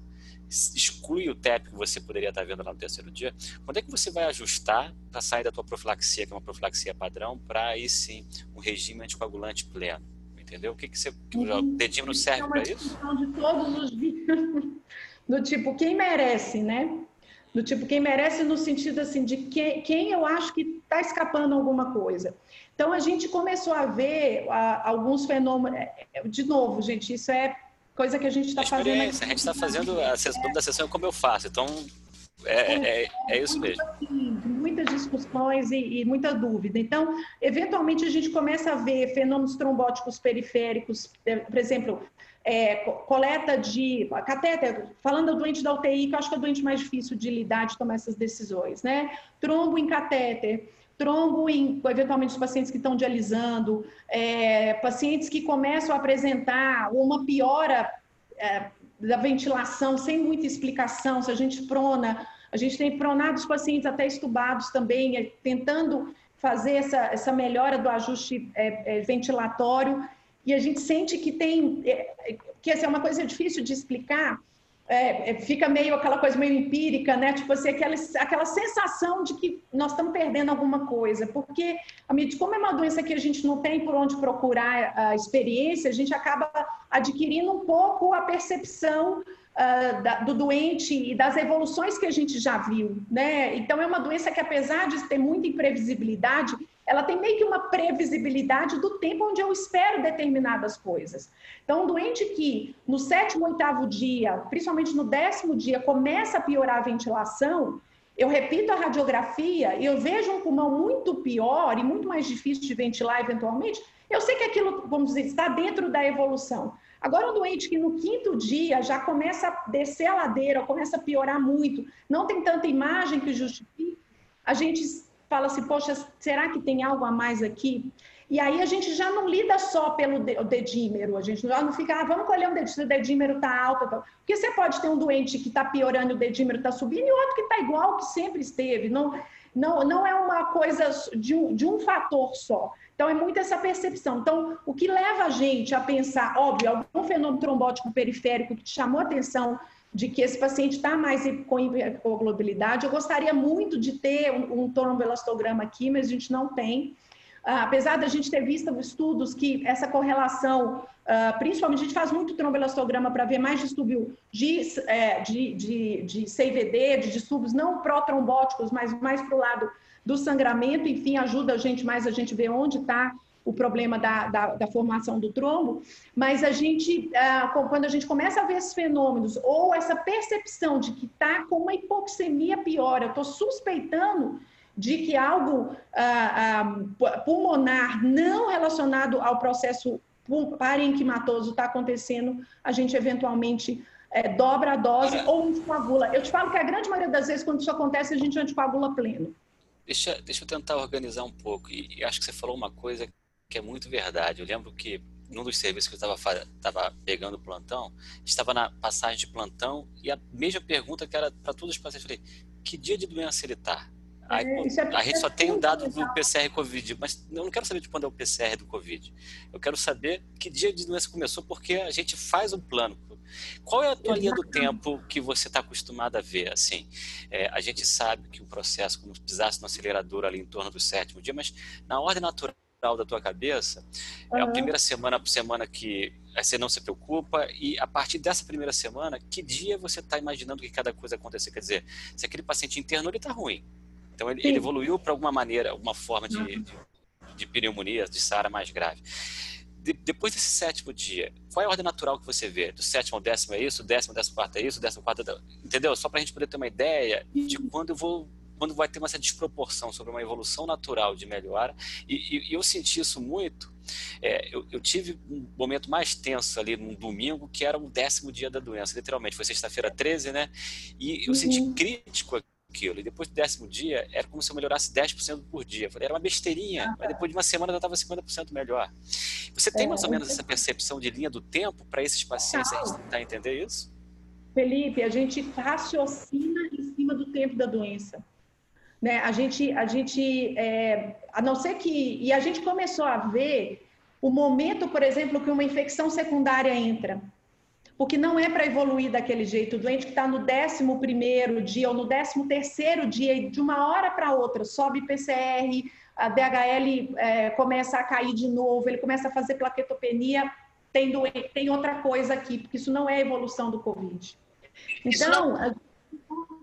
exclui o TEP que você poderia estar vendo lá no terceiro dia, quando é que você vai ajustar para sair da tua profilaxia, que é uma profilaxia padrão, para aí sim um regime anticoagulante pleno? Entendeu? O que, que você. Que uhum. O dedinho não serve é para isso? de todos os do tipo, quem merece, né? Do tipo, quem merece no sentido assim de quem, quem eu acho que está escapando alguma coisa. Então a gente começou a ver a, alguns fenômenos. É, é, de novo, gente, isso é coisa que a gente está fazendo. Aqui. A gente está fazendo a sessão da sessão como eu faço, então é, é, é, é isso mesmo. Assim, muitas discussões e, e, muita dúvida. Então, eventualmente, a gente começa a ver fenômenos trombóticos periféricos, é, por exemplo, é, coleta de catéter, falando do doente da UTI, que eu acho que é o doente mais difícil de lidar, de tomar essas decisões, né? Trombo em catéter, trombo em, eventualmente, os pacientes que estão dialisando, é, pacientes que começam a apresentar uma piora é, da ventilação sem muita explicação, se a gente prona, a gente tem pronado os pacientes até estubados também, é, tentando fazer essa, essa melhora do ajuste é, é, ventilatório, e a gente sente que tem, é, que essa é uma coisa difícil de explicar, é, é, fica meio aquela coisa meio empírica, né? Tipo assim, aquela, aquela sensação de que nós estamos perdendo alguma coisa, porque como é uma doença que a gente não tem por onde procurar a experiência, a gente acaba adquirindo um pouco a percepção uh, da, do doente e das evoluções que a gente já viu, né? Então é uma doença que apesar de ter muita imprevisibilidade, ela tem meio que uma previsibilidade do tempo onde eu espero determinadas coisas. Então, um doente que no sétimo, oitavo dia, principalmente no décimo dia, começa a piorar a ventilação, eu repito a radiografia e eu vejo um pulmão muito pior e muito mais difícil de ventilar eventualmente, eu sei que aquilo, vamos dizer, está dentro da evolução. Agora, um doente que no quinto dia já começa a descer a ladeira, começa a piorar muito, não tem tanta imagem que justifique, a gente fala assim, poxa, será que tem algo a mais aqui? E aí a gente já não lida só pelo dedímero, a gente já não fica, ah, vamos colher um dedímero, o dedímero está alto. Tá... Porque você pode ter um doente que está piorando, o dedímero está subindo, e outro que está igual que sempre esteve. Não, não, não é uma coisa de um, de um fator só. Então, é muito essa percepção. Então, o que leva a gente a pensar, óbvio, algum fenômeno trombótico periférico que te chamou atenção de que esse paciente está mais com hipercoagulabilidade. Eu gostaria muito de ter um, um tromboelastograma aqui, mas a gente não tem. Uh, apesar da gente ter visto estudos que essa correlação, uh, principalmente a gente faz muito tromboelastograma para ver mais distúrbio de, é, de, de, de CVD, de distúrbios não protrombóticos, mas mais para o lado do sangramento, enfim, ajuda a gente mais a gente ver onde está o problema da, da, da, formação do trombo, mas a gente, ah, quando a gente começa a ver esses fenômenos, ou essa percepção de que está com uma hipoxemia pior, eu estou suspeitando de que algo ah, ah, pulmonar não relacionado ao processo parenquimatoso está acontecendo, a gente eventualmente é, dobra a dose ou anticoagula. Eu te falo que a grande maioria das vezes, quando isso acontece, a gente anticoagula pleno. Deixa, deixa eu tentar organizar um pouco. E, e acho que você falou uma coisa que é muito verdade. Eu lembro que num dos serviços que eu estava tava pegando plantão, estava na passagem de plantão e a mesma pergunta que era para todos os pacientes, eu falei, que dia de doença ele está? Aí, é, é a gente só tem o dado do PCR Covid, mas eu não quero saber de quando é o PCR do Covid. Eu quero saber que dia de doença começou, porque a gente faz um plano. Qual é a tua linha do tempo que você está acostumado a ver? Assim, é, a gente sabe que o processo, como pisasse no acelerador ali em torno do sétimo dia, mas na ordem natural da tua cabeça, uhum. é a primeira semana por semana que você não se preocupa e a partir dessa primeira semana, que dia você está imaginando que cada coisa acontecer? Quer dizer, se aquele paciente interno ele está ruim, então ele, ele evoluiu para alguma maneira, alguma forma de, uhum. de, de pneumonia, de SARA mais grave. De, depois desse sétimo dia, qual é a ordem natural que você vê? Do sétimo ao décimo é isso, décimo, décimo quarto é isso, décimo quarto é... Entendeu? Só para a gente poder ter uma ideia de quando eu vou quando vai ter uma essa desproporção sobre uma evolução natural de melhora, e, e eu senti isso muito. É, eu, eu, tive um momento mais tenso ali num domingo, que era o décimo dia da doença, literalmente. Foi sexta-feira 13, né? E eu uhum. senti crítico aquilo. E depois do décimo dia, era como se eu melhorasse 10% por dia. Falei, era uma besteirinha, mas depois de uma semana já estava 50% melhor. Você tem é, mais ou menos essa percepção de linha do tempo para esses pacientes? A gente tentar entender isso? Felipe, a gente raciocina em cima do tempo da doença. Né? A gente, a gente é, a não ser que. E a gente começou a ver o momento, por exemplo, que uma infecção secundária entra porque não é para evoluir daquele jeito. O doente que está no 11 dia ou no 13 dia, e de uma hora para outra, sobe PCR, a DHL é, começa a cair de novo, ele começa a fazer plaquetopenia, tem, doente, tem outra coisa aqui, porque isso não é evolução do Covid. Então, a gente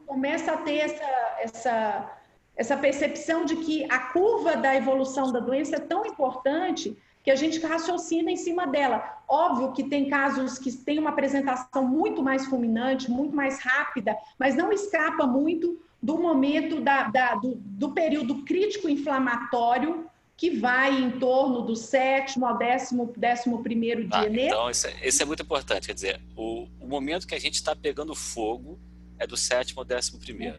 começa a ter essa, essa, essa percepção de que a curva da evolução da doença é tão importante que a gente raciocina em cima dela. Óbvio que tem casos que têm uma apresentação muito mais fulminante, muito mais rápida, mas não escapa muito do momento da, da, do, do, período crítico inflamatório que vai em torno do sétimo ao décimo, décimo primeiro dia. Ah, então, isso é, isso é, muito importante. Quer dizer, o, o momento que a gente está pegando fogo é do sétimo ao décimo primeiro.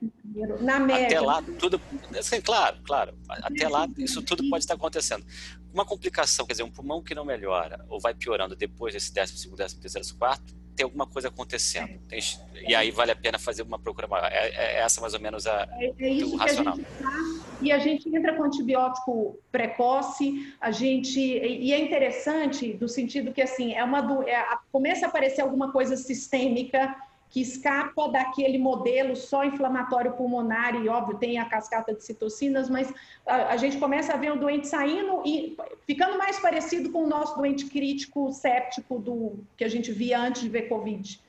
Na média. Até lá, tudo. Assim, claro, claro. Até lá, isso tudo pode estar acontecendo. Uma complicação, quer dizer, um pulmão que não melhora ou vai piorando depois desse décimo segundo, décimo terceiro, quarto, tem alguma coisa acontecendo. Tem, e aí vale a pena fazer uma procura maior. É, é essa mais ou menos a, é, é isso o racional. A e a gente entra com antibiótico precoce, a gente. E é interessante do sentido que assim, é uma é, começa a aparecer alguma coisa sistêmica que escapa daquele modelo só inflamatório pulmonar e, óbvio, tem a cascata de citocinas, mas a, a, gente começa a ver o doente saindo e ficando mais parecido com o nosso doente crítico séptico do que a gente via antes de ver Covid.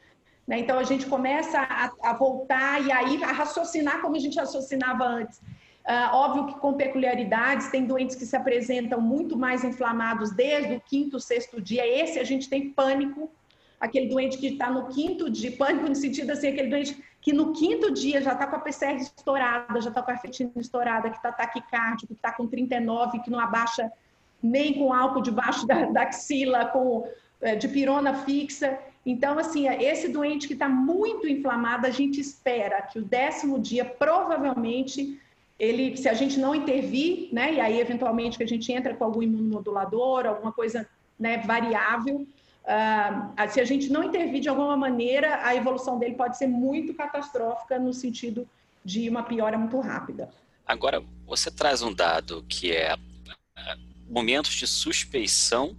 Né? Então, a gente começa a, a, voltar e aí a raciocinar como a gente raciocinava antes. Uh, óbvio que com peculiaridades, tem doentes que se apresentam muito mais inflamados desde o quinto, sexto dia. Esse a gente tem pânico, aquele doente que está no quinto dia, pânico no sentido assim, aquele doente que no quinto dia já está com a PCR estourada, já está com a fetina estourada, que está taquicárdico, que está com 39, que não abaixa nem com álcool debaixo da, da axila, com é, de pirona fixa. Então, assim, esse doente que está muito inflamado, a gente espera que o décimo dia, provavelmente, ele, se a gente não intervir, né, e aí eventualmente que a gente entra com algum imunomodulador, alguma coisa né, variável, Uh, se a gente não intervir de alguma maneira, a evolução dele pode ser muito catastrófica no sentido de uma piora muito rápida. Agora, você traz um dado que é momentos de suspeição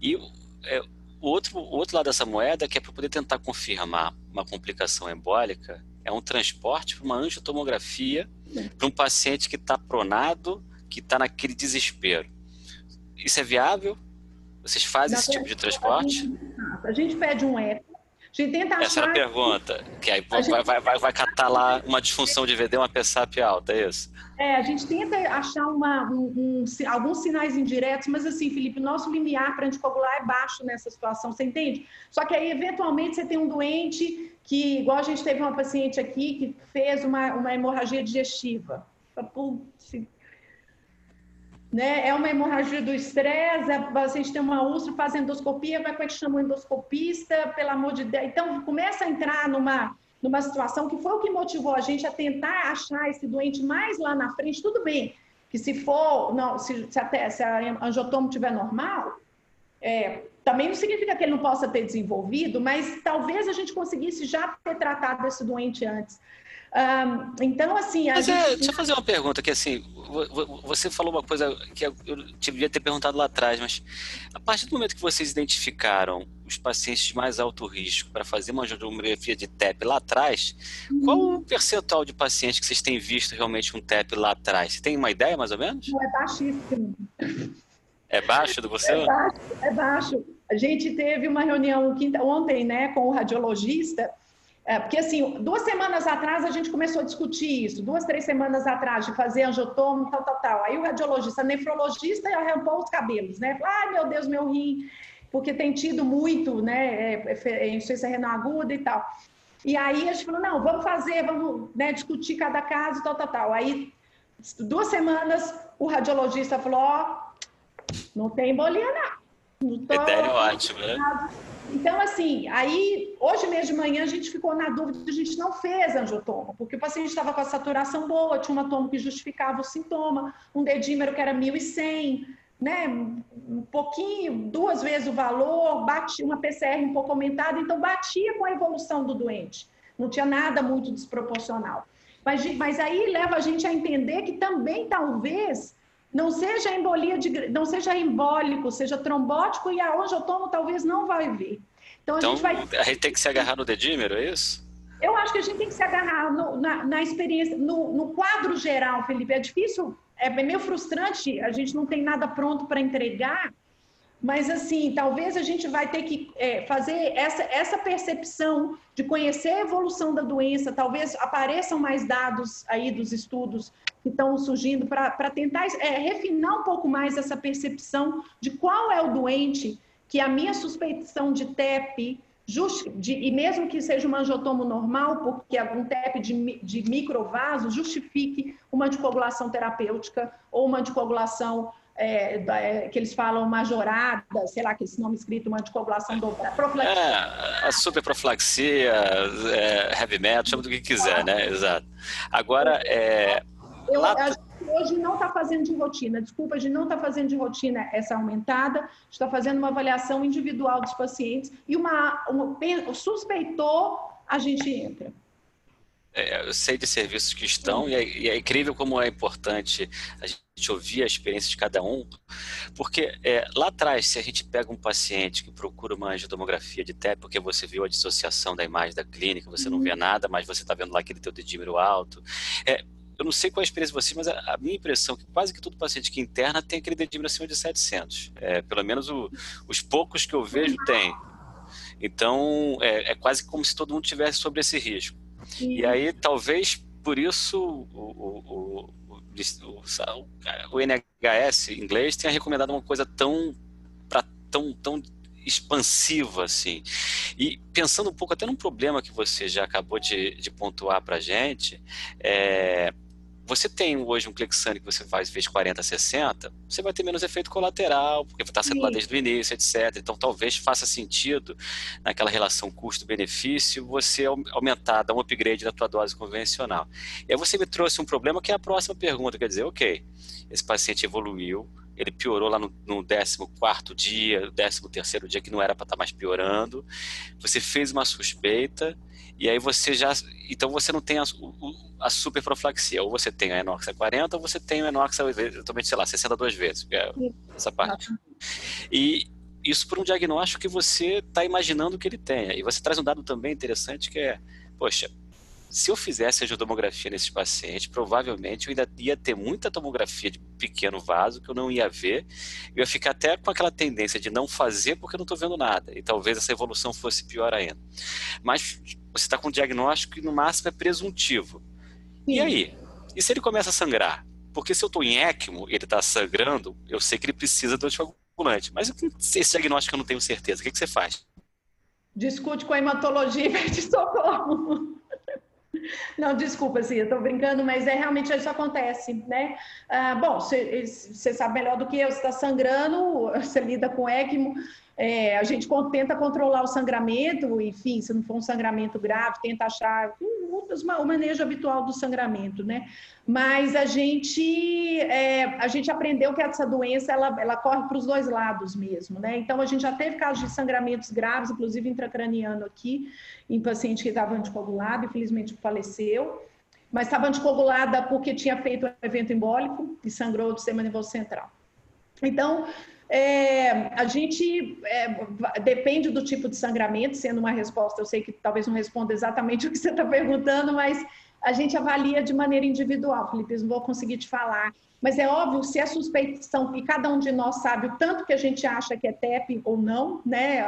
e é, o outro, o outro lado dessa moeda, que é para poder tentar confirmar uma complicação embólica, é um transporte para uma angiotomografia para um paciente que está pronado, que está naquele desespero. Isso é viável? Vocês fazem esse tipo de transporte? A gente pede um eco. A gente tenta achar... Essa era a pergunta. Que aí vai, gente... vai, vai, vai catar lá uma disfunção de VD, uma PSAP alta, é isso? É, a gente tenta achar uma, um, um, alguns sinais indiretos, mas assim, Felipe, o nosso limiar para anticoagular é baixo nessa situação, você entende? Só que aí, eventualmente, você tem um doente que, igual a gente teve uma paciente aqui, que fez uma, uma hemorragia digestiva. Putz, né? É uma hemorragia do estresse, a paciente tem uma úlcera, faz endoscopia, vai com a gente chama endoscopista, pelo amor de Deus. Então, começa a entrar numa, numa situação que foi o que motivou a gente a tentar achar esse doente mais lá na frente. Tudo bem, que se for, não, se, se, a, se a angiotomo estiver normal, é, também não significa que ele não possa ter desenvolvido, mas talvez a gente conseguisse já ter tratado esse doente antes. Um, então, assim. Mas gente... é, deixa eu fazer uma pergunta que assim, você falou uma coisa que eu devia ter perguntado lá atrás, mas a partir do momento que vocês identificaram os pacientes de mais alto risco para fazer uma angiografia de TEP lá atrás, uhum. qual o percentual de pacientes que vocês têm visto realmente um TEP lá atrás? Você tem uma ideia, mais ou menos? Não, é baixíssimo. É baixo do você? É baixo, é baixo. A gente teve uma reunião ontem né, com o radiologista é, porque, assim, duas semanas atrás a gente começou a discutir isso, duas, três semanas atrás, de fazer angiotomo, tal, tal, tal. Aí o radiologista, nefrologista, arrancou os cabelos, né? Ai, meu Deus, meu rim, porque tem tido muito, né, é, é, é insuficiência renal aguda e tal. E aí a gente falou, não, vamos fazer, vamos né, discutir cada caso, tal, tal, tal. Aí, duas semanas, o radiologista falou, ó, não tem embolia, não. não tô... ótimo, né? Então, assim, aí, hoje mesmo de manhã, a gente ficou na dúvida, a gente não fez angiotomo, porque o paciente estava com a saturação boa, tinha um tomo que justificava o sintoma, um dedímero que era 1.100, né, um pouquinho, duas vezes o valor, batia uma PCR um pouco aumentada, então batia com a evolução do doente. Não tinha nada muito desproporcional. Mas, mas aí leva a gente a entender que também talvez não seja embolia de, não seja embólico, seja trombótico e aonde eu tomo talvez não vai vir. Então, a, então, gente vai... a gente tem que se agarrar no dedímero, é isso? Eu acho que a gente tem que se agarrar no, na, na, experiência, no, no, quadro geral, Felipe. É difícil, é meio frustrante, a gente não tem nada pronto para entregar, mas assim, talvez a gente vai ter que é, fazer essa, essa percepção de conhecer a evolução da doença, talvez apareçam mais dados aí dos estudos que estão surgindo para tentar é, refinar um pouco mais essa percepção de qual é o doente que a minha suspeição de TEP Just, de, e mesmo que seja um angiotomo normal, porque algum TEP de, de microvaso justifique uma anticoagulação terapêutica ou uma anticoagulação é, é, que eles falam majorada, sei lá, que esse nome escrito, uma anticoagulação dobrada. Profilaxia. É, a superprofilaxia, é, heavy metal, chama do que quiser, né? Exato. Agora, é, eu, lá... hoje não está fazendo de rotina, desculpa, a gente não está fazendo de rotina essa aumentada, a gente está fazendo uma avaliação individual dos pacientes e uma, uma suspeitou, a gente entra. É, eu sei de serviços que estão e é, e é, incrível como é importante a gente ouvir a experiência de cada um, porque é, lá atrás, se a gente pega um paciente que procura uma angiotomografia de TEP, porque você viu a dissociação da imagem da clínica, você não vê uhum. nada, mas você está vendo lá aquele teu dedímero alto, é, eu não sei qual é a experiência de você, mas a, minha impressão é que quase que todo paciente que interna tem aquele dedímero acima de 700. É, pelo menos o, os poucos que eu vejo tem. Então, é, é quase como se todo mundo tivesse sobre esse risco. Sim. E aí, talvez por isso o, o, o, o, NHS inglês tenha recomendado uma coisa tão, pra, tão, tão expansiva assim. E pensando um pouco até num problema que você já acabou de, de pontuar para a gente, é, você tem hoje um Clexane que você faz vezes 40, 60, você vai ter menos efeito colateral, porque está sendo Sim. lá desde o início, etc. Então, talvez faça sentido, naquela relação custo-benefício, você aumentar, dar um upgrade na tua dose convencional. E aí você me trouxe um problema que é a próxima pergunta, quer dizer, ok, esse paciente evoluiu, ele piorou lá no, no 14 dia, 13 dia, que não era para estar tá mais piorando. Você fez uma suspeita, e aí você já. Então você não tem a, a superprofilaxia. Ou você tem a enoxa 40, ou você tem a enoxa, eventualmente, sei lá, 62 vezes. É essa parte. E isso por um diagnóstico que você está imaginando que ele tenha. E você traz um dado também interessante que é, poxa, se eu fizesse a angiotomografia nesses pacientes, provavelmente eu ainda ia ter muita tomografia de pequeno vaso que eu não ia ver. Eu ia ficar até com aquela tendência de não fazer porque eu não estou vendo nada. E talvez essa evolução fosse pior ainda. Mas você está com um diagnóstico que no máximo é presuntivo. Sim. E aí? E se ele começa a sangrar? Porque se eu estou em ECMO ele está sangrando, eu sei que ele precisa do anticoagulante. Mas esse diagnóstico eu não tenho certeza. O que, que você faz? Discute com a hematologia e pede socorro. Não, desculpa, assim, eu estou brincando, mas é realmente isso acontece, né? Ah, bom, você sabe melhor do que eu, você está sangrando, você lida com ECMO, é, a gente tenta controlar o sangramento, enfim, se não for um sangramento grave, tenta achar o manejo habitual do sangramento, né? Mas a gente, é, a gente aprendeu que essa doença ela, ela corre para os dois lados mesmo, né? Então a gente já teve casos de sangramentos graves, inclusive intracraniano aqui, em paciente que estava anticoagulado, infelizmente faleceu, mas estava anticoagulada porque tinha feito um evento embólico e sangrou do sistema nervoso central. Então, é, a gente é, depende do tipo de sangramento, sendo uma resposta, eu sei que talvez não responda exatamente o que você está perguntando, mas a gente avalia de maneira individual, Felipe, não vou conseguir te falar. Mas é óbvio, se a suspeição, e cada um de nós sabe o tanto que a gente acha que é TEP ou não, né?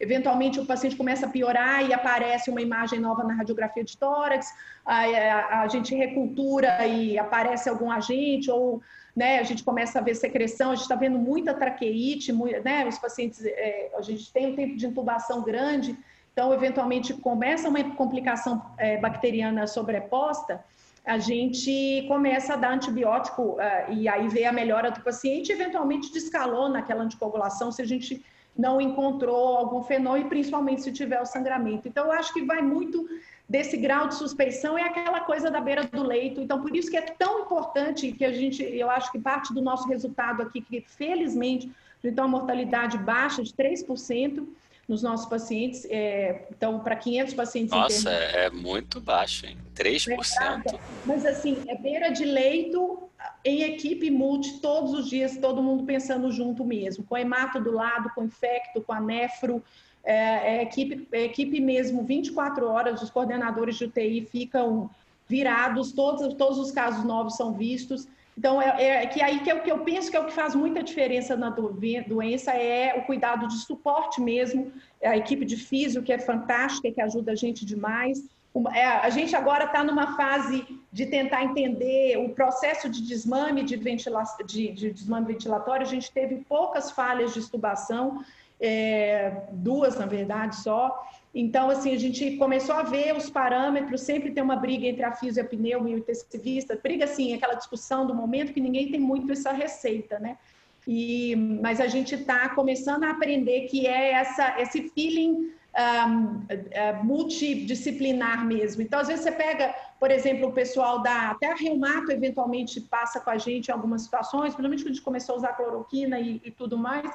Eventualmente o paciente começa a piorar e aparece uma imagem nova na radiografia de tórax, a, a, a gente recultura e aparece algum agente, ou né, a gente começa a ver secreção, a gente está vendo muita traqueite, muito, né, os pacientes, é, a gente tem um tempo de intubação grande, então, eventualmente, começa uma complicação é, bacteriana sobreposta, a gente começa a dar antibiótico uh, e aí vê a melhora do paciente, eventualmente descalona aquela anticoagulação se a gente não encontrou algum fenômeno, e principalmente se tiver o sangramento. Então, eu acho que vai muito desse grau de suspeição, é aquela coisa da beira do leito. Então, por isso que é tão importante que a gente, eu acho que parte do nosso resultado aqui, que felizmente, a mortalidade baixa de 3%, nos nossos pacientes. É, então, para 500 pacientes Nossa, é, é muito baixo, hein? 3%. É Mas, assim, é beira de leito em equipe multi, todos os dias, todo mundo pensando junto mesmo, com a hemato do lado, com infecto, com a nefro, é, é equipe, é equipe mesmo, 24 horas, os coordenadores de UTI ficam virados, todos, todos os casos novos são vistos. Então, é, é, que aí que, é o que eu penso que é o que faz muita diferença na doença é o cuidado de suporte mesmo, a equipe de físio, que é fantástica, que ajuda a gente demais. É, a gente agora está numa fase de tentar entender o processo de desmame de, ventila de, de desmame ventilatório. A gente teve poucas falhas de estubação, é, duas na verdade só. Então, assim, a gente começou a ver os parâmetros, sempre tem uma briga entre a fisio e a pneu e o intensivista, briga assim, aquela discussão do momento que ninguém tem muito essa receita, né? E, mas a gente está começando a aprender que é essa, esse feeling um, é, multidisciplinar mesmo. Então, às vezes você pega, por exemplo, o pessoal da até a reumato eventualmente passa com a gente em algumas situações, principalmente quando a gente começou a usar cloroquina e, e tudo mais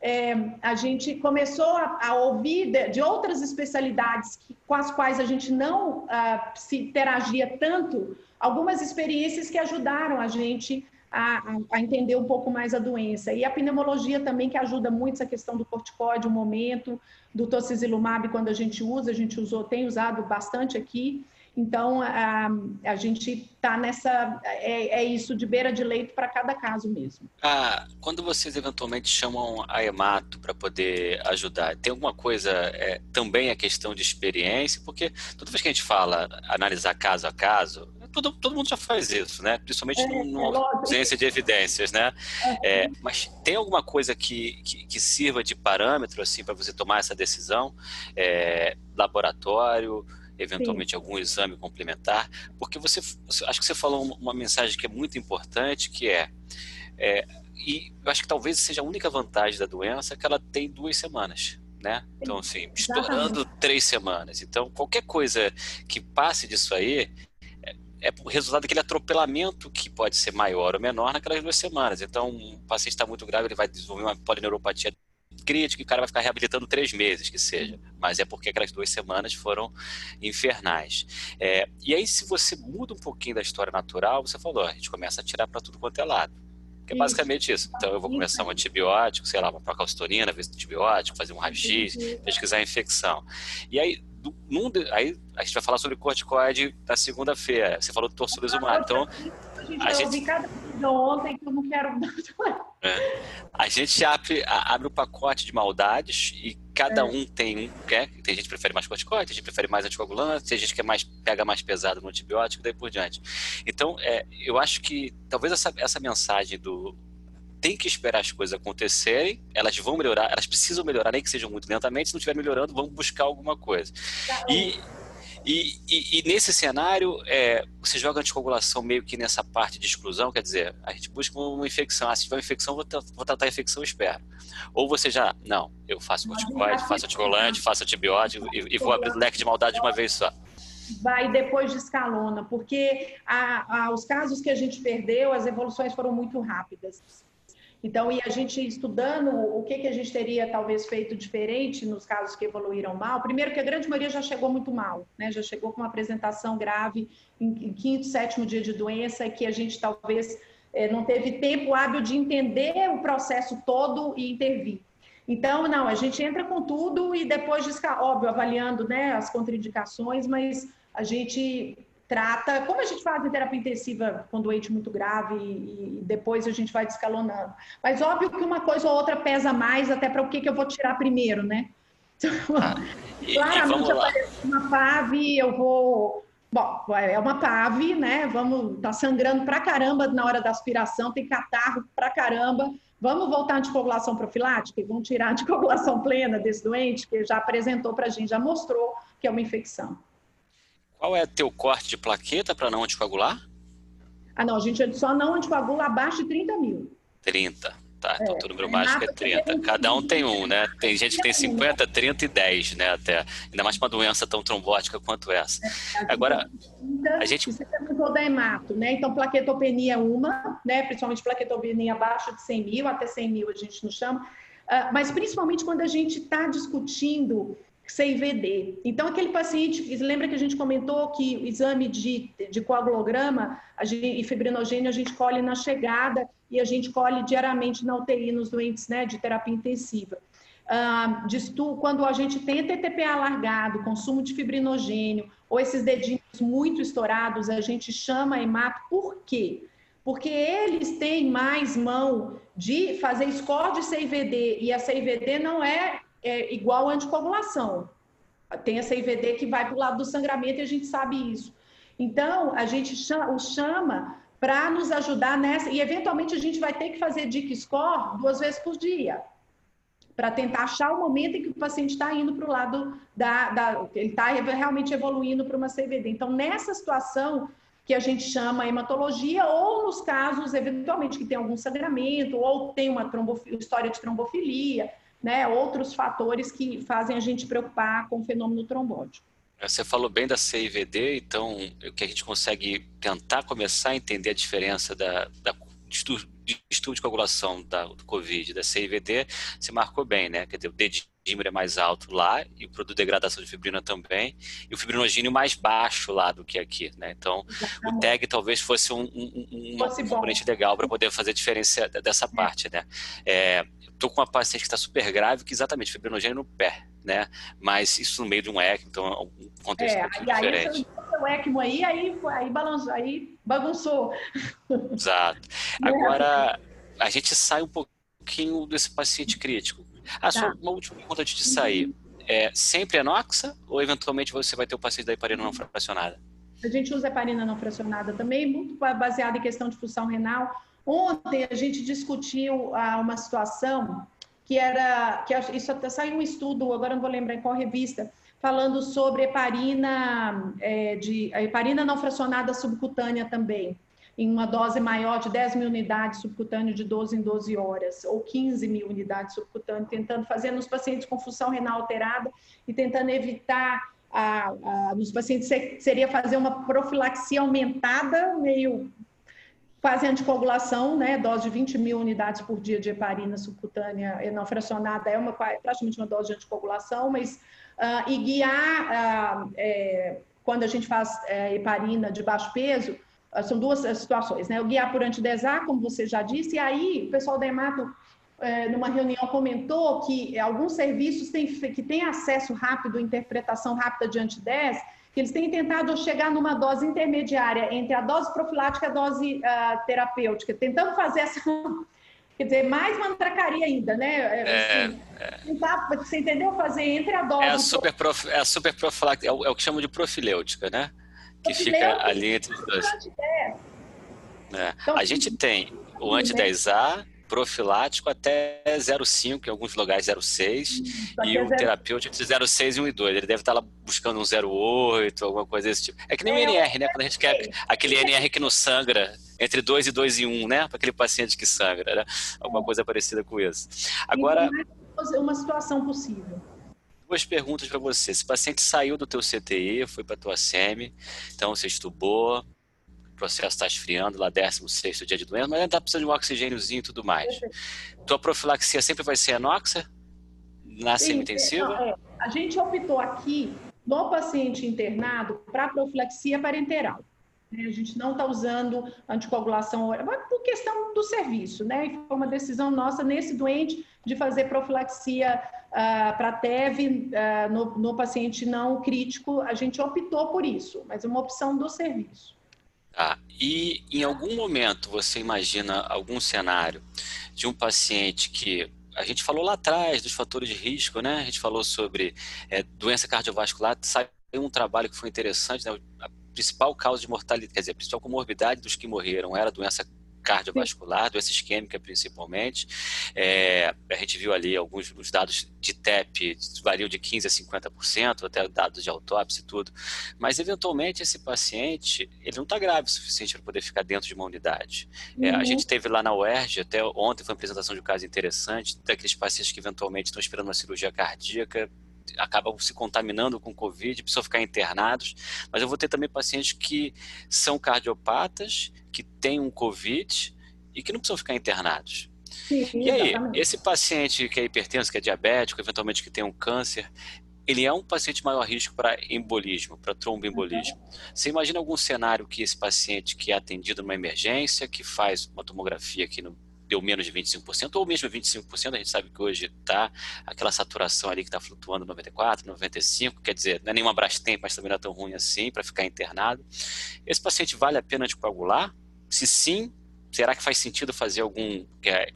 é, a gente começou a, a ouvir de, de, outras especialidades que, com as quais a gente não uh, se interagia tanto, algumas experiências que ajudaram a gente a, a, entender um pouco mais a doença. E a pneumologia também, que ajuda muito essa questão do corticóide, o momento, do tocilizumab, quando a gente usa, a gente usou, tem usado bastante aqui. Então, a, a gente está nessa. É, é, isso de beira de leito para cada caso mesmo. Ah, quando vocês eventualmente chamam a hemato para poder ajudar, tem alguma coisa é, também a questão de experiência? Porque toda vez que a gente fala analisar caso a caso, todo, todo mundo já faz isso, né? Principalmente é, numa é ausência de evidências, né? É, mas tem alguma coisa que, que, que sirva de parâmetro assim para você tomar essa decisão? É, laboratório? Eventualmente Sim. algum exame complementar, porque você, acho que você falou uma mensagem que é muito importante, que é, é e eu acho que talvez seja a única vantagem da doença que ela tem duas semanas. Né? Então, assim, estourando três semanas. Então, qualquer coisa que passe disso aí é, é o resultado daquele atropelamento que pode ser maior ou menor naquelas duas semanas. Então, um paciente está muito grave, ele vai desenvolver uma polineuropatia crítica, o cara vai ficar reabilitando três meses, que seja. Mas é porque aquelas duas semanas foram infernais. É, e aí, se você muda um pouquinho da história natural, você falou, a gente começa a tirar para tudo quanto é lado. Que é basicamente isso. Então, eu vou começar um antibiótico, sei lá, uma procalcitorina, ver antibiótico, fazer um raio-x, pesquisar a infecção. E aí, num, aí a gente vai falar sobre corticoide na segunda-feira. Você falou do torsulizumab. Então, a gente... cada ontem que eu não quero. é. A gente abre, abre o pacote de maldades e cada é. um tem um quer. Tem gente que prefere mais corticoide, tem gente que prefere mais anticoagulante, tem gente que é mais, pega mais pesado no antibiótico, daí por diante. Então, é, eu acho que talvez essa, essa mensagem do tem que esperar as coisas acontecerem, elas vão melhorar, elas precisam melhorar, nem que sejam muito lentamente, se não estiver melhorando, vamos buscar alguma coisa. Tá. E e, e, e, nesse cenário, é, você joga anticoagulação meio que nessa parte de exclusão, quer dizer, a gente busca uma infecção. Ah, se tiver uma infecção, vou, vou tratar a infecção, espero. Ou você já, não, eu faço corticoide, faço anticoagulante, faço antibiótico e, e vou abrir o leque de maldade de uma vez só vai depois de escalona, porque a, a, os casos que a gente perdeu, as evoluções foram muito rápidas. Então, e a gente estudando o que, que a gente teria talvez feito diferente nos casos que evoluíram mal, primeiro que a grande maioria já chegou muito mal, né? Já chegou com uma apresentação grave em quinto, sétimo dia de doença, que a gente talvez é, não teve tempo hábil de entender o processo todo e intervir. Então, não, a gente entra com tudo e depois, de, óbvio, avaliando né, as contraindicações, mas a gente trata, como a gente faz em terapia intensiva com doente muito grave e, e, depois a gente vai descalonando. Mas óbvio que uma coisa ou outra pesa mais, até para o que, que eu vou tirar primeiro, né? Ah, Claramente aparece uma PAV, eu vou. Bom, é uma PAV, né? Vamos, tá sangrando pra caramba na hora da aspiração, tem catarro pra caramba, Vamos voltar à anticoagulação profilática e vamos tirar a anticoagulação plena desse doente, que já apresentou para a gente, já mostrou que é uma infecção. Qual é teu corte de plaqueta para não anticoagular? Ah, não, a gente só não anticoagula abaixo de 30 mil. 30. Tá, então é, o número mágico é 30. Cada um tem um, né? Tem gente que tem 50, 30 e 10, né? Até. Ainda mais uma doença tão trombótica quanto essa. É, Agora, a gente... Você perguntou da hemato, né? Então, plaquetopenia é uma, né? Principalmente plaquetopenia abaixo de 100 mil, até 100 mil a gente não chama. Uh, mas principalmente quando a gente está discutindo CIVD. Então, aquele paciente, lembra que a gente comentou que o exame de, de coagulograma e fibrinogênio a gente colhe na chegada e a gente colhe diariamente na UTI nos doentes né, de terapia intensiva. Ah, quando a gente tem TTPA alargado, consumo de fibrinogênio, ou esses dedinhos muito estourados, a gente chama hemato. Por quê? Porque eles têm mais mão de fazer score de CIVD, e a CIVD não é é igual anticoagulação. Tem essa IVD que vai para o lado do sangramento e a gente sabe isso. Então, a gente chama, o chama para nos ajudar nessa, e eventualmente a gente vai ter que fazer DIC score duas vezes por dia, para tentar achar o momento em que o paciente está indo para o lado da, da ele está realmente evoluindo para uma CVD. Então, nessa situação que a gente chama hematologia, ou nos casos, eventualmente, que tem algum sangramento, ou tem uma história de trombofilia, né, outros fatores que fazem a gente preocupar com o fenômeno trombótico. Você falou bem da CIVD, então o que a gente consegue tentar começar a entender a diferença da, da de estudo de coagulação da, do COVID, da CIVD, se marcou bem, né? Quer dizer, o D-dímer é mais alto lá e o produto de degradação de fibrina também, e o fibrinogênio mais baixo lá do que aqui, né? Então, Exatamente. o TAG talvez fosse um, um, um, fosse componente legal para poder fazer diferença dessa é. parte, né? É, Estou com uma paciente que está super grave, que exatamente fibrinogênio no pé, né? Mas isso no meio de um ECMO, então é um contexto é, um pouquinho aí, diferente. O ECMO aí, aí, aí, balançou, aí bagunçou. Exato. Agora, a gente sai um pouquinho desse paciente crítico. Ah, só tá. uma última pergunta antes de sair. É, sempre enoxa ou eventualmente você vai ter o paciente da heparina não fracionada? A gente usa heparina não fracionada também, muito baseada em questão de função renal. Ontem a gente discutiu ah, uma situação que era, que isso até saiu um estudo, agora não vou lembrar em qual revista, falando sobre heparina, é, de, a heparina não fracionada subcutânea também, em uma dose maior de 10 mil unidades subcutânea de 12 em 12 horas, ou 15 mil unidades subcutâneas, tentando fazer nos pacientes com função renal alterada e tentando evitar a, a, nos pacientes seria fazer uma profilaxia aumentada, meio fazem anticoagulação, né, dose de 20 mil unidades por dia de heparina subcutânea não fracionada é uma, praticamente uma dose de anticoagulação, mas uh, e guiar, uh, é, quando a gente faz é, heparina de baixo peso, são duas situações, né, o guiar por antidesar, como você já disse, e aí o pessoal da Hemato, é, numa reunião, comentou que alguns serviços têm, que têm acesso rápido, interpretação rápida de antidés, que eles têm tentado chegar numa dose intermediária entre a dose profilática e a dose uh, terapêutica, tentando fazer essa. Quer dizer, mais mantracaria ainda, né? É, é, assim, é. Tentar, você entendeu? Fazer entre a dose. É a super, prof, é a super profilática, é o, é o que chamam de profilêutica, né? Que fica ali entre os dois. É. Então, a gente tem o anti-10A, profilático até 0,5, em alguns lugares 0,6, e o terapêutico de 0,6 e 1,2. Ele deve estar lá buscando um 0,8, alguma coisa desse tipo. É que nem o NR, né? Quando a gente quer aquele NR que não sangra, entre 2 e 2 e 1, né? Para aquele paciente que sangra, né? Alguma coisa parecida com isso. Agora... Uma situação possível duas perguntas para você. Esse paciente saiu do teu CTI, foi para a tua SEMI, então você estubou, processo está esfriando, lá 16 dia de doença, mas ainda está precisando de um oxigêniozinho e tudo mais. Tua profilaxia sempre vai ser anoxa? Na semi-intensiva? É, a gente optou aqui, no paciente internado, para profilaxia parenteral. Né? A gente não está usando anticoagulação por questão do serviço, né? E foi uma decisão nossa nesse doente de fazer profilaxia uh, para TEV uh, no, no paciente não crítico. A gente optou por isso, mas é uma opção do serviço. Tá. E em algum momento você imagina algum cenário de um paciente que a gente falou lá atrás dos fatores de risco, né? A gente falou sobre é, doença cardiovascular, saiu um trabalho que foi interessante, né? Principal causa de mortalidade, quer dizer, a principal comorbidade dos que morreram era a doença cardiovascular, doença isquêmica principalmente. É, a gente viu ali alguns os dados de TEP variam de 15% a 50%, até dados de autópsia e tudo. Mas, eventualmente, esse paciente ele não está grave o suficiente para poder ficar dentro de uma unidade. Uhum. É, a uhum. gente teve lá na UERJ, até ontem foi uma apresentação de um caso interessante, daqueles pacientes que eventualmente estão esperando uma cirurgia cardíaca, acabam se contaminando com Covid, precisam ficar internados. Mas eu vou ter também pacientes que são cardiopatas, que têm um Covid e que não precisam ficar internados. Sim, e aí, exatamente. esse paciente que é hipertenso, que é diabético, eventualmente que tem um câncer, ele é um paciente maior risco para embolismo, para tromboembolismo. Uhum. Você imagina algum cenário que esse paciente que é atendido numa emergência, que faz uma tomografia aqui no deu menos de 25%, ou mesmo 25%, a gente sabe que hoje está aquela saturação ali que está flutuando 94, 95, quer dizer, não é nenhuma Brastemp, mas também não é tão ruim assim para ficar internado. Esse paciente vale a pena anticoagular? Se sim, será que faz sentido fazer algum é,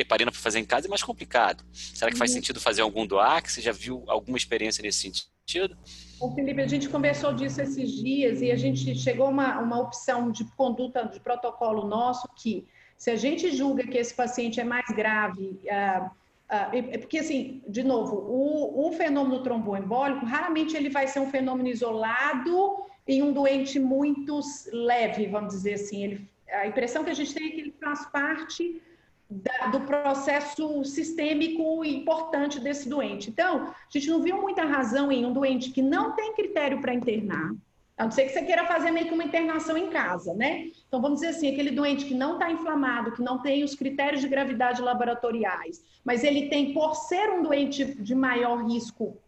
heparina para fazer em casa é mais complicado. Será que faz uhum. sentido fazer algum doar? Você já viu alguma experiência nesse sentido? O Felipe, a gente conversou disso esses dias e a gente chegou a uma, uma opção de conduta de protocolo nosso que se a gente julga que esse paciente é mais grave, ah, ah, é porque assim, de novo, o, o fenômeno tromboembólico raramente ele vai ser um fenômeno isolado em um doente muito leve, vamos dizer assim. Ele, a impressão que a gente tem é que ele faz parte da, do processo sistêmico importante desse doente. Então, a gente não viu muita razão em um doente que não tem critério para internar, a não ser que você queira fazer meio que uma internação em casa, né? Então, vamos dizer assim, aquele doente que não está inflamado, que não tem os critérios de gravidade laboratoriais, mas ele tem, por ser um doente de maior risco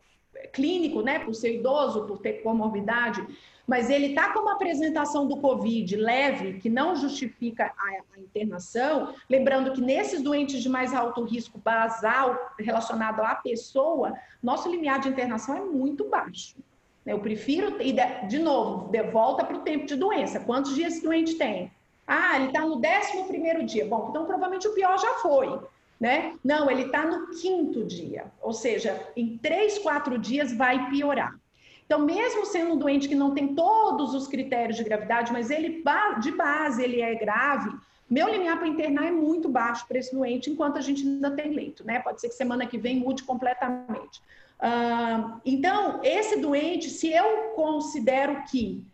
clínico, né? Por ser idoso, por ter comorbidade, mas ele está com uma apresentação do Covid leve, que não justifica a, a, internação, lembrando que nesses doentes de mais alto risco basal relacionado à pessoa, nosso limiar de internação é muito baixo. Eu prefiro, e de, novo, de volta para o tempo de doença. Quantos dias esse doente tem? Ah, ele está no 11 dia. Bom, então provavelmente o pior já foi. Né? Não, ele está no quinto dia. Ou seja, em três, quatro dias vai piorar. Então, mesmo sendo um doente que não tem todos os critérios de gravidade, mas ele de base ele é grave, meu limiar para internar é muito baixo para esse doente, enquanto a gente ainda tem leito, né? Pode ser que semana que vem mude completamente. Então, esse doente, se eu considero que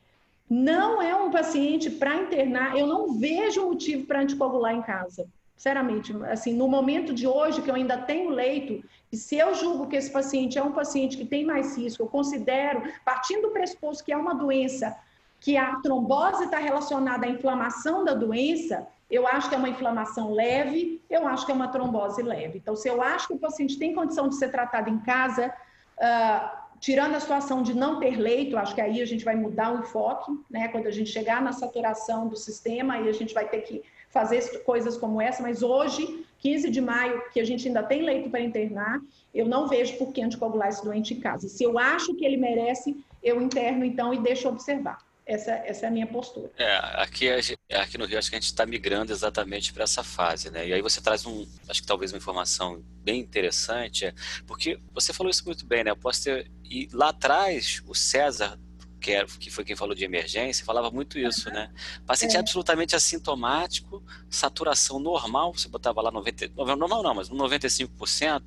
não é um paciente para internar, eu não vejo motivo para anticoagular em casa. Sinceramente, assim, no momento de hoje, que eu ainda tenho leito, e se eu julgo que esse paciente é um paciente que tem mais risco, eu considero, partindo do pressuposto que é uma doença que a trombose está relacionada à inflamação da doença, eu acho que é uma inflamação leve, eu acho que é uma trombose leve. Então, se eu acho que o paciente tem condição de ser tratado em casa, uh, tirando a situação de não ter leito, acho que aí a gente vai mudar o enfoque, né? Quando a gente chegar na saturação do sistema, aí a gente vai ter que fazer coisas como essa, mas hoje, 15 de maio, que a gente ainda tem leito para internar, eu não vejo por que anticoagular esse doente em casa. Se eu acho que ele merece, eu interno então e deixo observar. Essa, essa é a minha postura. É, aqui, aqui no Rio, acho que a gente está migrando exatamente para essa fase, né? E aí você traz um, acho que talvez uma informação bem interessante, é, porque você falou isso muito bem, né? Eu posso ter, e lá atrás, o César, que, era, que foi quem falou de emergência, falava muito isso, né? Paciente é. absolutamente assintomático, saturação normal, você botava lá 90, normal não, mas 95%,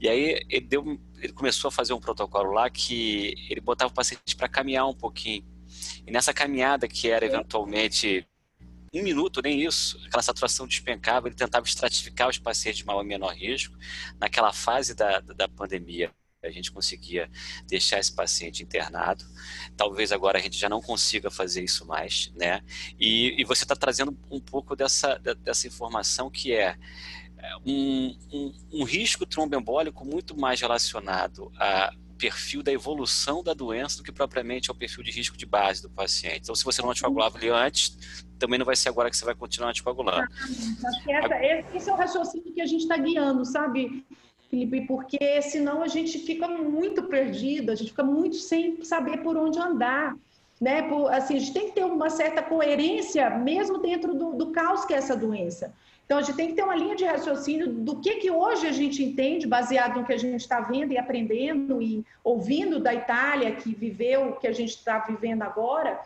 e aí ele, deu, ele começou a fazer um protocolo lá que ele botava o paciente para caminhar um pouquinho, e nessa caminhada que era eventualmente um minuto, nem isso, aquela saturação despencava, ele tentava estratificar os pacientes de maior e menor risco. Naquela fase da, da pandemia, a gente conseguia deixar esse paciente internado. Talvez agora a gente já não consiga fazer isso mais, né? E, e você está trazendo um pouco dessa, dessa informação que é, é um, um, um risco tromboembólico muito mais relacionado a perfil da evolução da doença do que propriamente ao perfil de risco de base do paciente. Então, se você não anticoagulava ele antes, também não vai ser agora que você vai continuar anticoagulando. Essa, esse é o raciocínio que a gente está guiando, sabe, Felipe? Porque senão a gente fica muito perdido, a gente fica muito sem saber por onde andar. Né? Por, assim, a gente tem que ter uma certa coerência mesmo dentro do, do caos que é essa doença. Então, a gente tem que ter uma linha de raciocínio do que, que hoje a gente entende, baseado no que a gente está vendo e aprendendo e ouvindo da Itália, que viveu o que a gente está vivendo agora,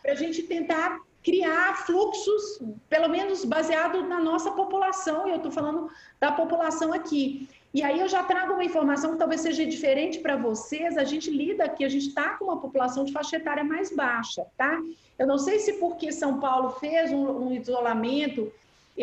para a gente tentar criar fluxos, pelo menos baseado na nossa população, e eu estou falando da população aqui. E aí eu já trago uma informação que talvez seja diferente para vocês. A gente lida aqui, a gente está com uma população de faixa etária mais baixa, tá? Eu não sei se porque São Paulo fez um, um isolamento,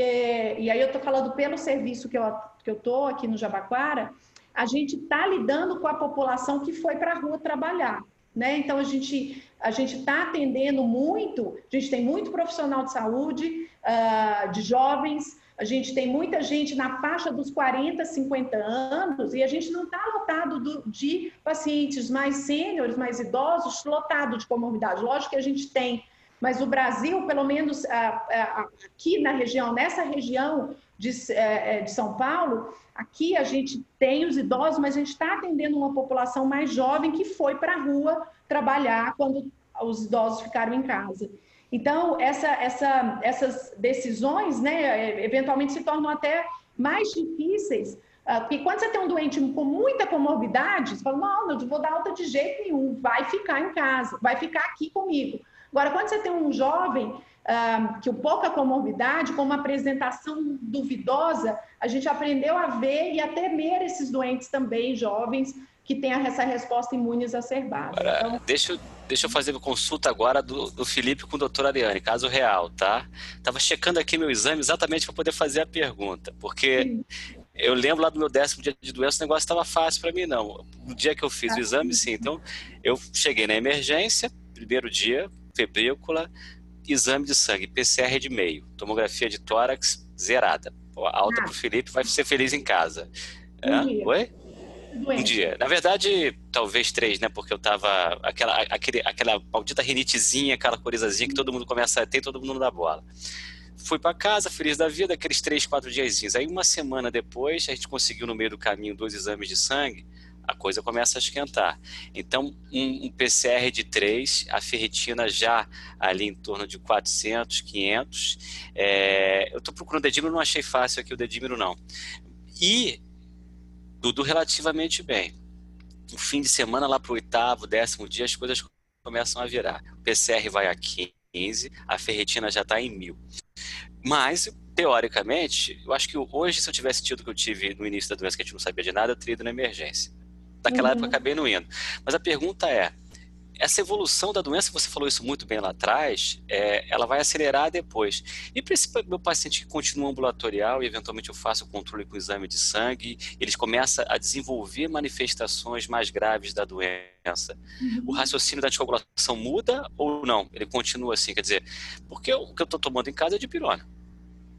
é, e aí eu estou falando pelo serviço que eu que eu estou aqui no Jabaquara, a gente está lidando com a população que foi para a rua trabalhar. Né? Então, a gente a está atendendo muito, a gente tem muito profissional de saúde, uh, de jovens, a gente tem muita gente na faixa dos 40, 50 anos, e a gente não está lotado do, de pacientes mais sêniores, mais idosos, lotado de comorbidade. Lógico que a gente tem, mas o Brasil, pelo menos aqui na região, nessa região de, uh, de São Paulo, aqui a gente tem os idosos, mas a gente está atendendo uma população mais jovem que foi para a rua trabalhar quando os idosos ficaram em casa. Então, essa, essa, essas decisões, né, eventualmente se tornam até mais difíceis, ah, porque quando você tem um doente com muita comorbidade, você fala, não, não vou dar alta de jeito nenhum, vai ficar em casa, vai ficar aqui comigo. Agora, quando você tem um jovem uh, que pouca comorbidade, com uma apresentação duvidosa, a gente aprendeu a ver e a temer esses doentes também, jovens, que têm essa resposta imune exacerbada. Agora, então, deixa, eu, deixa eu fazer uma consulta agora do, do Felipe com o doutor Ariane, caso real, tá? Tava checando aqui meu exame exatamente para poder fazer a pergunta, porque sim. eu lembro lá do meu décimo dia de doença, o negócio estava fácil para mim, não. No dia que eu fiz o exame, sim. Então, eu cheguei na emergência, primeiro dia, febrícula, exame de sangue, PCR de meio, tomografia de tórax zerada. Alta ah. para o Felipe vai ser feliz em casa. Um é? Oi? Um dia. Na verdade, talvez três, né? Porque eu tava. Aquela, aquele, aquela maldita rinitezinha, aquela corizazinha que todo mundo começa a ter, todo mundo dá bola. Fui para casa, feliz da vida, aqueles três, quatro diazinhos. Aí, uma semana depois, a gente conseguiu no meio do caminho dois exames de sangue, a coisa começa a esquentar. Então, um, um PCR de três, a ferritina já ali em torno de 400, 500. É, eu estou procurando o dedímero, não achei fácil aqui o dedímero, não. E tudo relativamente bem. No fim de semana, lá para o oitavo, décimo dia, as coisas começam a virar. O PCR vai a 15, a ferritina já está em mil. Mas, teoricamente, eu acho que hoje, se eu tivesse tido o que eu tive no início da doença, que a gente não sabia de nada, eu teria ido na emergência. Naquela uhum. época, acabei não indo. Mas a pergunta é, essa evolução da doença, você falou isso muito bem lá atrás, é, ela vai acelerar depois. E para esse meu paciente que continua ambulatorial e eventualmente eu faço o controle com o exame de sangue, eles começam a desenvolver manifestações mais graves da doença. Uhum. O raciocínio da anticoagulação muda ou não? Ele continua assim, quer dizer, porque o que eu estou tomando em casa é de pirona.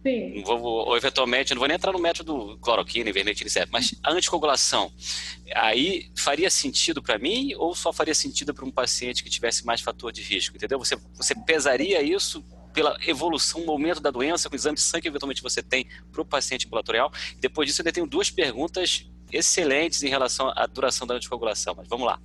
Sim. Vou, ou eventualmente, não vou nem entrar no método cloroquina, ivermectina, etc. Mas a anticoagulação, aí faria sentido para mim ou só faria sentido para um paciente que tivesse mais fator de risco, entendeu? Você, você pesaria isso pela evolução, momento da doença, com o exame de sangue que eventualmente você tem para o paciente ambulatorial. Depois disso, eu ainda tenho duas perguntas excelentes em relação à duração da anticoagulação, mas vamos lá.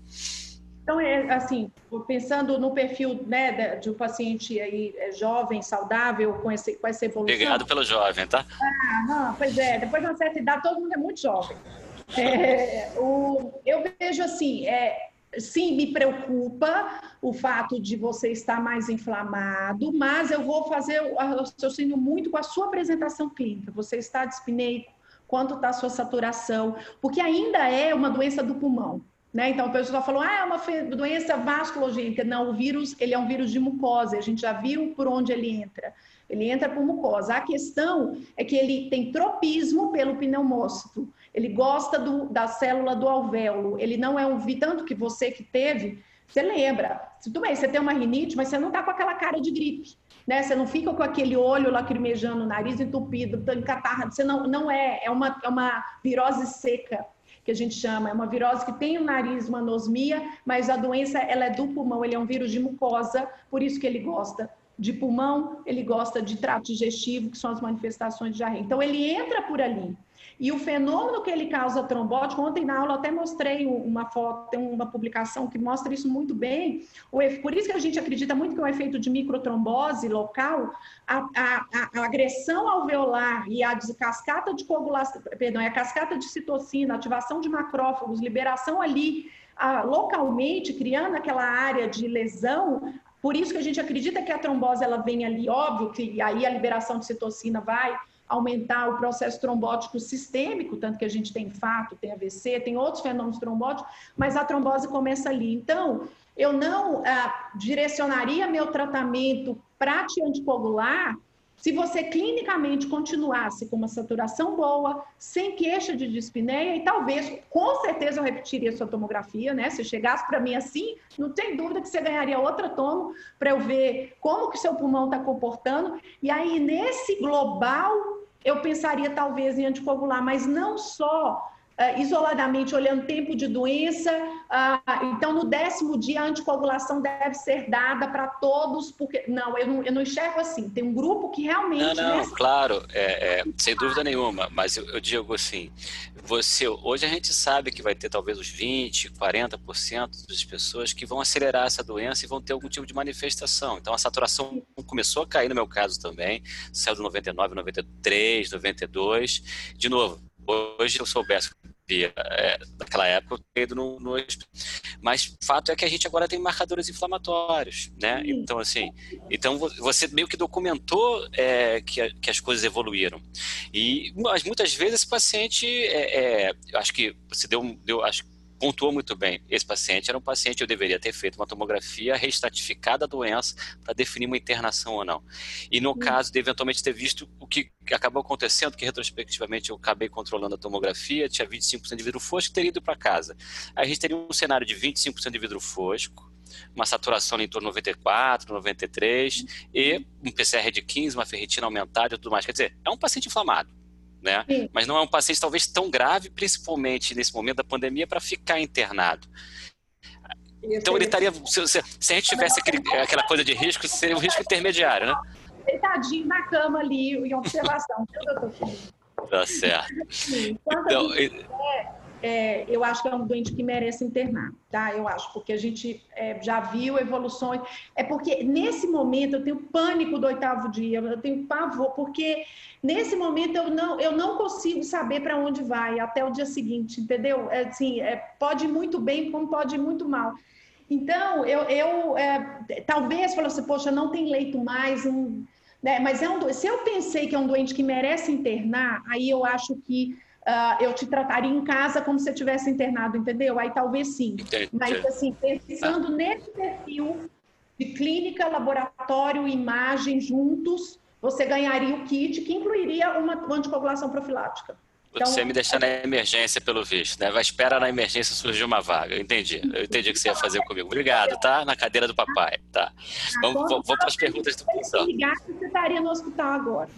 Então, é assim, pensando no perfil né, de um paciente aí é, jovem, saudável, com, esse, com essa evolução. Obrigado pelo jovem, tá? Ah, não, pois é, depois de uma certa idade, todo mundo é muito jovem. É, o, eu vejo assim, é, sim, me preocupa o fato de você estar mais inflamado, mas eu vou fazer o raciocínio muito com a sua apresentação clínica. Você está dispineico? Quanto está a sua saturação? Porque ainda é uma doença do pulmão. Né? Então, o pessoal falou, ah, é uma doença vasculogênica. Não, o vírus, ele é um vírus de mucosa, a gente já viu por onde ele entra. Ele entra por mucosa. A questão é que ele tem tropismo pelo pneumócito. Ele gosta do, da célula do alvéolo. Ele não é um tanto que você que teve, você lembra. Tudo bem, você tem uma rinite, mas você não está com aquela cara de gripe. Né? Você não fica com aquele olho lacrimejando, nariz entupido, catarra. Você não, não é, é uma, é uma virose seca que a gente chama, é uma virose que tem o nariz, uma anosmia, mas a doença ela é do pulmão, ele é um vírus de mucosa, por isso que ele gosta de pulmão, ele gosta de trato digestivo, que são as manifestações de diarreia. Então ele entra por ali. E o fenômeno que ele causa trombótico, ontem na aula até mostrei uma foto, tem uma publicação que mostra isso muito bem. Por isso que a gente acredita muito que é um efeito de microtrombose local, a, a, a agressão alveolar e a cascata de coagulação, perdão, a cascata de citocina, ativação de macrófagos, liberação ali localmente, criando aquela área de lesão, Por isso que a gente acredita que a trombose ela vem ali, óbvio que aí a liberação de citocina vai aumentar o processo trombótico sistêmico, tanto que a gente tem infarto, tem AVC, tem outros fenômenos trombóticos, mas a trombose começa ali. Então, eu não ah, direcionaria meu tratamento para anticoagular se você clinicamente continuasse com uma saturação boa, sem queixa de dispneia, e talvez, com certeza, eu repetiria sua tomografia, né? Se chegasse para mim assim, não tem dúvida que você ganharia outra tomo para eu ver como que seu pulmão está comportando. E aí, nesse global, eu pensaria talvez em anticoagular, mas não só uh, isoladamente olhando tempo de doença. Uh, então, no décimo dia, a anticoagulação deve ser dada para todos, porque. Não eu, não, eu não enxergo assim. Tem um grupo que realmente. Não, não, nessa... claro, é, é, sem dúvida nenhuma, mas eu, eu, digo assim: você, hoje a gente sabe que vai ter talvez os 20%, 40% das pessoas que vão acelerar essa doença e vão ter algum tipo de manifestação. Então, a saturação começou a cair no meu caso também, saiu do 99, 93, 92. De novo, Hoje, eu soubesse é, naquela época, eu teria ido no, no, Mas fato é que a gente agora tem marcadores inflamatórios, né? Então, assim, então você meio que documentou é, que, que as coisas evoluíram. E mas muitas vezes esse paciente, é, é, acho que você deu, deu acho pontuou muito bem. Esse paciente era um paciente, eu deveria ter feito uma tomografia restratificada da doença para definir uma internação ou não. E no caso de eventualmente ter visto o que acabou acontecendo, que retrospectivamente eu acabei controlando a tomografia, tinha 25% de vidro fosco, teria ido para casa. Aí a gente teria um cenário de 25% de vidro fosco, uma saturação em torno de 94, 93 e um PCR de 15, uma ferritina aumentada e tudo mais. Quer dizer, é um paciente inflamado né? Sim. Mas não é um paciente talvez tão grave, principalmente nesse momento da pandemia, para ficar internado. Então ele estaria, se, se, a gente tivesse aquele, aquela coisa de risco, seria um risco intermediário, né? Deitadinho na cama ali, em observação, viu, doutor Tá certo. Então, é, eu acho que é um doente que merece internar, tá? Eu acho, porque a gente é, já viu evoluções. É porque nesse momento eu tenho pânico do oitavo dia, eu tenho pavor, porque nesse momento eu não, eu não consigo saber para onde vai até o dia seguinte, entendeu? É, assim, é, pode ir muito bem, como pode ir muito mal. Então, eu, eu é, talvez falou assim, poxa, não tem leito mais, um, né? mas é um, se eu pensei que é um doente que merece internar, aí eu acho que uh, eu te trataria em casa como se eu tivesse internado, entendeu? Aí talvez sim. Entendi. Mas, assim, pensando ah. nesse perfil de clínica, laboratório, imagem juntos, você ganharia o kit que incluiria uma anticoagulação profilática. Então, você me deixar na emergência, pelo visto, né? Vai esperar na emergência surgir uma vaga. Eu entendi. Eu entendi o que você ia fazer comigo. Obrigado, tá? Na cadeira do papai, tá? Vamos para as perguntas do pessoal. Você estaria no hospital agora.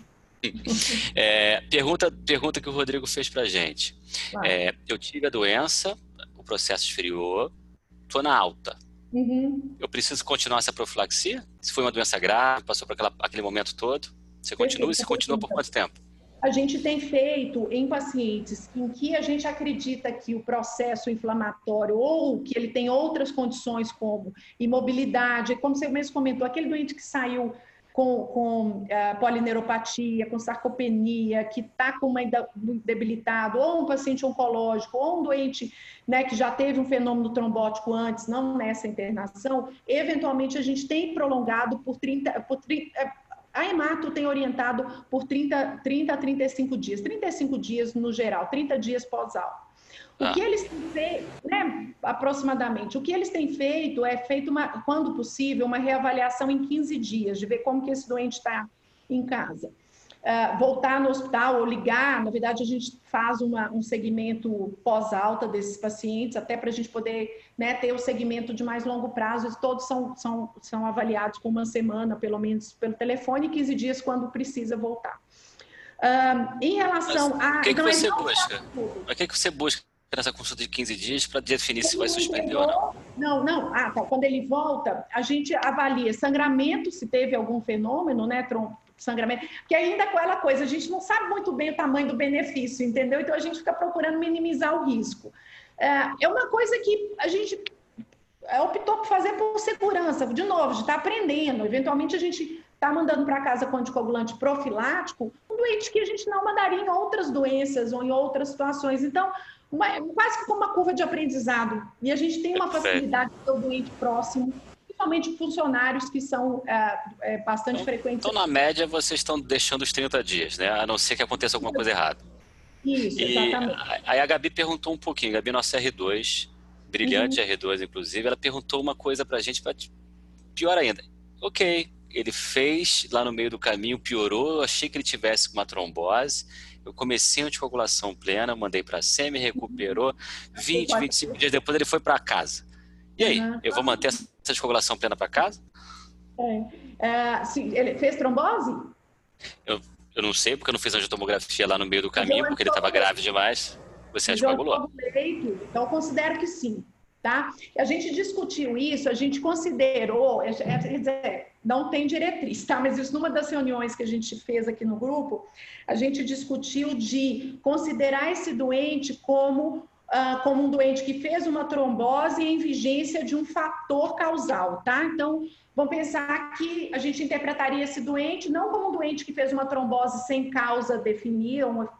É, pergunta, pergunta que o Rodrigo fez para gente. É, eu tive a doença, o processo esfriou, estou na alta. Uhum. Eu preciso continuar essa profilaxia? Se foi uma doença grave, passou por aquela, aquele momento todo, você continua e você continua por quanto tempo? A gente tem feito em pacientes em que a gente acredita que o processo inflamatório ou que ele tem outras condições como imobilidade, como você mesmo comentou, aquele doente que saiu com, com uh, polineuropatia, com sarcopenia, que está com uma debilitado, ou um paciente oncológico, ou um doente né, que já teve um fenômeno trombótico antes, não nessa internação, eventualmente a gente tem prolongado por 30, por 30 eh, a Emato tem orientado por 30, 30 a 35 dias, 35 dias no geral, 30 dias pós-aula. O ah. que eles têm feito, né, aproximadamente, o que eles têm feito é feito, uma, quando possível, uma reavaliação em 15 dias, de ver como que esse doente está em casa. Uh, voltar no hospital ou ligar, na verdade a gente faz uma, um segmento pós-alta desses pacientes, até para a gente poder né, ter o segmento de mais longo prazo, todos são, são, são avaliados com uma semana, pelo menos, pelo telefone, e 15 dias quando precisa voltar. Uh, em relação Mas, a. O que, que você busca? O que, que você busca nessa consulta de 15 dias para definir se vai suspender ou não? Não, não. Ah, tá. Quando ele volta, a gente avalia sangramento, se teve algum fenômeno, né? Sangramento, que ainda é aquela coisa, a gente não sabe muito bem o tamanho do benefício, entendeu? Então a gente fica procurando minimizar o risco. É, é uma coisa que a gente é, optou por fazer por segurança, de novo, de estar tá aprendendo. Eventualmente a gente está mandando para casa com anticoagulante profilático, um doente que a gente não mandaria em outras doenças ou em outras situações. Então, uma, quase que como uma curva de aprendizado. E a gente tem uma facilidade de ter o doente próximo, principalmente funcionários que são é, é, bastante então, frequentes. Então, na média, vocês estão deixando os 30 dias, né? A não ser que aconteça alguma coisa errada. Isso, e exatamente. Aí a Gabi perguntou um pouquinho, Gabi, nossa R2, brilhante uhum. R2, inclusive, ela perguntou uma coisa pra gente, pra... pior ainda. Ok, ele fez lá no meio do caminho, piorou, eu achei que ele tivesse uma trombose, eu comecei a anticoagulação plena, mandei para SEMI, recuperou, 20, 25 dias depois ele foi para casa. E aí, uhum. eu vou manter essa anticoagulação plena para casa? É. É, sim, ele fez trombose? Eu, eu não sei, porque eu não fiz angiotomografia lá no meio do caminho, porque ele estava grave demais. Você anticoagulou? Então, eu considero que sim. Tá? A gente discutiu isso, a gente considerou, é, é, quer dizer, não tem diretriz, tá? Mas isso numa das reuniões que a gente fez aqui no grupo, a gente discutiu de considerar esse doente como Uh, como um doente que fez uma trombose em vigência de um fator causal, tá? Então, vamos pensar que a gente interpretaria esse doente não como um doente que fez uma trombose sem causa definida, uma...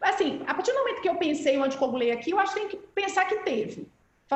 assim, a partir do momento que eu pensei o anticoagulei aqui, eu acho que tem que pensar que teve,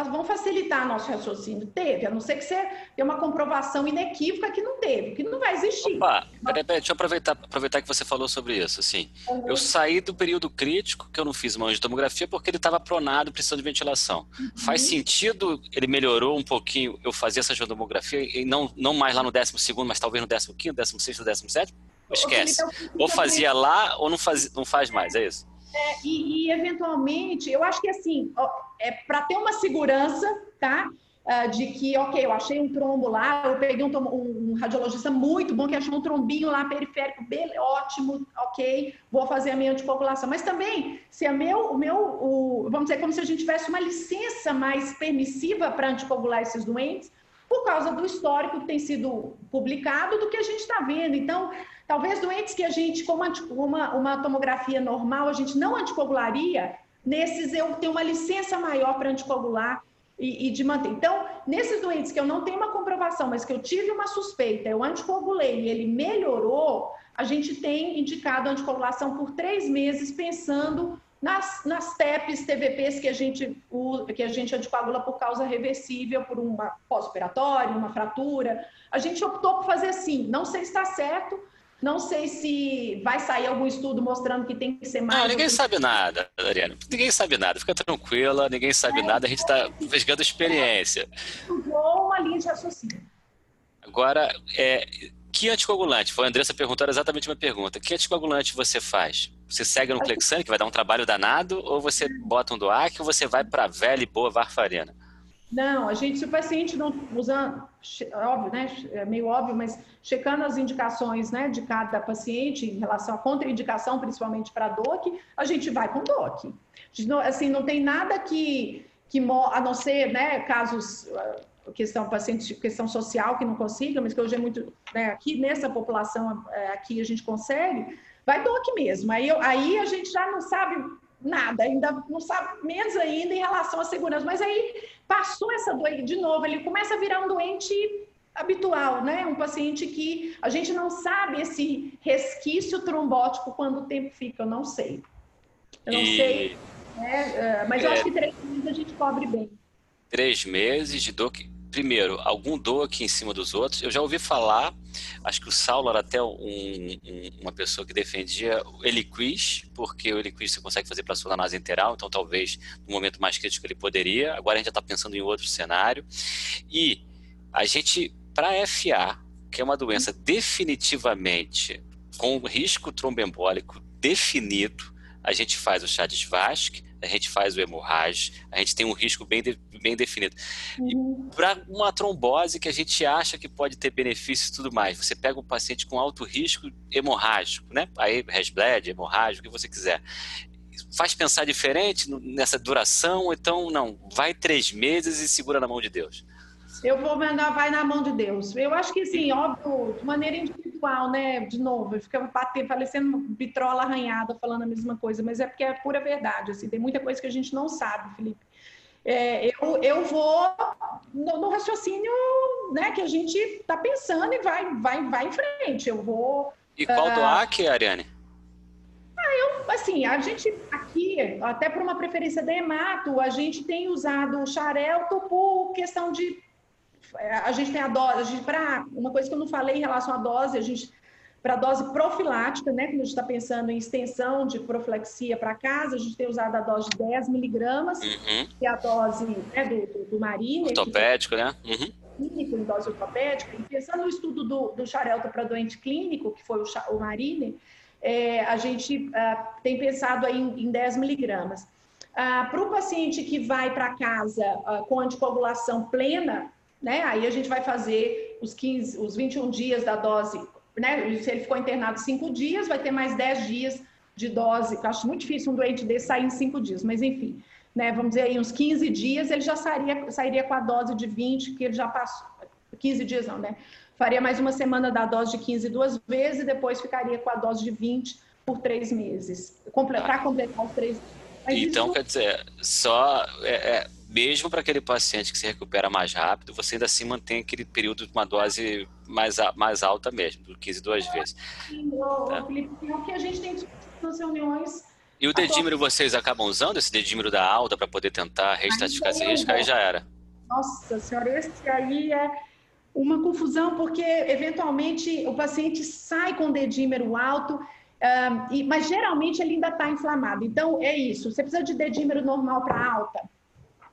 vão facilitar nosso raciocínio. Teve, a não ser que você tenha uma comprovação inequívoca que não teve, que não vai existir. Opa, peraí, peraí, deixa eu aproveitar, aproveitar que você falou sobre isso. Assim, uhum. Eu saí do período crítico, que eu não fiz uma angiotomografia, porque ele estava pronado, precisando de ventilação. Uhum. Faz sentido, ele melhorou um pouquinho, eu fazia essa angiotomografia, e não, não mais lá no 12 mas talvez no 15 16 17 Esquece. Ou fazia lá, ou não, faz, não faz mais, é isso? É, e, e, eventualmente, eu acho que assim, ó, é para ter uma segurança, tá? Uh, de que, ok, eu achei um trombo lá, eu peguei um, um, um, radiologista muito bom que achou um trombinho lá periférico, bem, ótimo, ok, vou fazer a minha anticoagulação. Mas também, se é meu, o meu, o, vamos dizer, como se a gente tivesse uma licença mais permissiva para anticoagular esses doentes, por causa do histórico que tem sido publicado, do que a gente está vendo. Então, Talvez doentes que a gente, como uma, uma tomografia normal, a gente não anticoagularia, nesses eu tenho uma licença maior para anticoagular e, e, de manter. Então, nesses doentes que eu não tenho uma comprovação, mas que eu tive uma suspeita, eu anticoagulei e ele melhorou, a gente tem indicado anticoagulação por três meses, pensando nas, nas TEPs, TVPs que a gente que a gente anticoagula por causa reversível, por uma pós-operatória, uma fratura. A gente optou por fazer assim. Não sei se está certo, não sei se vai sair algum estudo mostrando que tem que ser mais. Não, ninguém sabe nada, Ariane. Ninguém sabe nada. Fica tranquila, ninguém sabe é, nada. A gente está investigando experiência. Usou uma linha de raciocínio. Agora, é, que anticoagulante? Foi a Andressa perguntou exatamente uma pergunta. Que anticoagulante você faz? Você segue no Clexane, que vai dar um trabalho danado, ou você bota um DOAC, ou você vai para a velha e boa varfarina? Não, a gente, se o paciente não usando, óbvio, né, é meio óbvio, mas checando as indicações, né, de cada paciente em relação à contraindicação, principalmente para DOC, a gente vai com DOC. Assim, não tem nada que, que a não ser, né, casos, uh, questão pacientes, questão social que não consiga, mas que hoje é muito, né, aqui nessa população é, aqui a gente consegue, vai DOC mesmo. Aí, aí a gente já não sabe nada, ainda não sabe menos ainda em relação à segurança. Mas aí passou essa doença de novo, ele começa a virar um doente habitual, né? Um paciente que a gente não sabe esse resquício trombótico quando o tempo fica, eu não sei. Eu não e... sei, né? É, mas eu acho que três meses a gente cobre bem. Três meses de dor que primeiro, algum aqui em cima dos outros. Eu já ouvi falar, acho que o Saulo era até um, um, uma pessoa que defendia o Eliquis, porque o Eliquis você consegue fazer para a sua nase interal, então talvez no momento mais crítico ele poderia. Agora a gente já está pensando em outro cenário. E a gente, para FA, que é uma doença definitivamente com risco tromboembólico definido, a gente faz o chá de Svasc, a gente faz o hemorrágico, a gente tem um risco bem, de, bem definido. Uhum. E para uma trombose que a gente acha que pode ter benefícios e tudo mais, você pega um paciente com alto risco hemorrágico, né? Aí, resbled, hemorrágico, o que você quiser. Faz pensar diferente nessa duração, então, não, vai três meses e segura na mão de Deus. Eu vou mandar, vai na mão de Deus. Eu acho que, assim, óbvio, de maneira individual, né? De novo, fica bater, parecendo vitrola arranhada falando a mesma coisa, mas é porque é pura verdade, assim, tem muita coisa que a gente não sabe, Felipe. É, eu, eu vou no, no, raciocínio né, que a gente está pensando e vai, vai, vai em frente. Eu vou. E qual uh, do AC, Ariane? Ah, eu, assim, a gente aqui, até por uma preferência da Emato, a gente tem usado o xarelto por questão de a gente tem a dose, a gente, para uma coisa que eu não falei em relação à dose, a gente para dose profilática, né, quando a gente está pensando em extensão de profilaxia para casa, a gente tem usado a dose de 10 miligramas, uhum. que é a dose né, do, do, do Marine. Ortopédico, né? Uhum. Clínico, em dose ortopédica. E pensando no estudo do, do Xarelto para doente clínico, que foi o, o Marine, é, a gente uh, tem pensado aí em, em 10 miligramas. Uh, para o paciente que vai para casa uh, com anticoagulação plena, né, aí a gente vai fazer os, 15, os 21 dias da dose né? Se ele ficou internado cinco dias, vai ter mais dez dias de dose. Eu acho muito difícil um doente desse sair em cinco dias, mas enfim, né? Vamos dizer aí, uns 15 dias, ele já sairia, sairia com a dose de 20, que ele já passou. 15 dias não, né? Faria mais uma semana da dose de 15 duas vezes e depois ficaria com a dose de 20 por três meses. Para completar os três mas então, isso... quer dizer, só é, é, mesmo para aquele paciente que se recupera mais rápido, você ainda assim mantém aquele período de uma dose mais, mais alta mesmo, do 15 duas vezes. Tá? Felipe, é o que a gente tem nas reuniões. E o dedímero vocês acabam usando esse dedímero da alta para poder tentar reestatificar esse risco? Aí já era. Nossa senhora, esse aí é uma confusão, porque eventualmente o paciente sai com dedímero alto, e, mas geralmente ele ainda está inflamado. Então, é isso. Você precisa de dedímero normal para alta?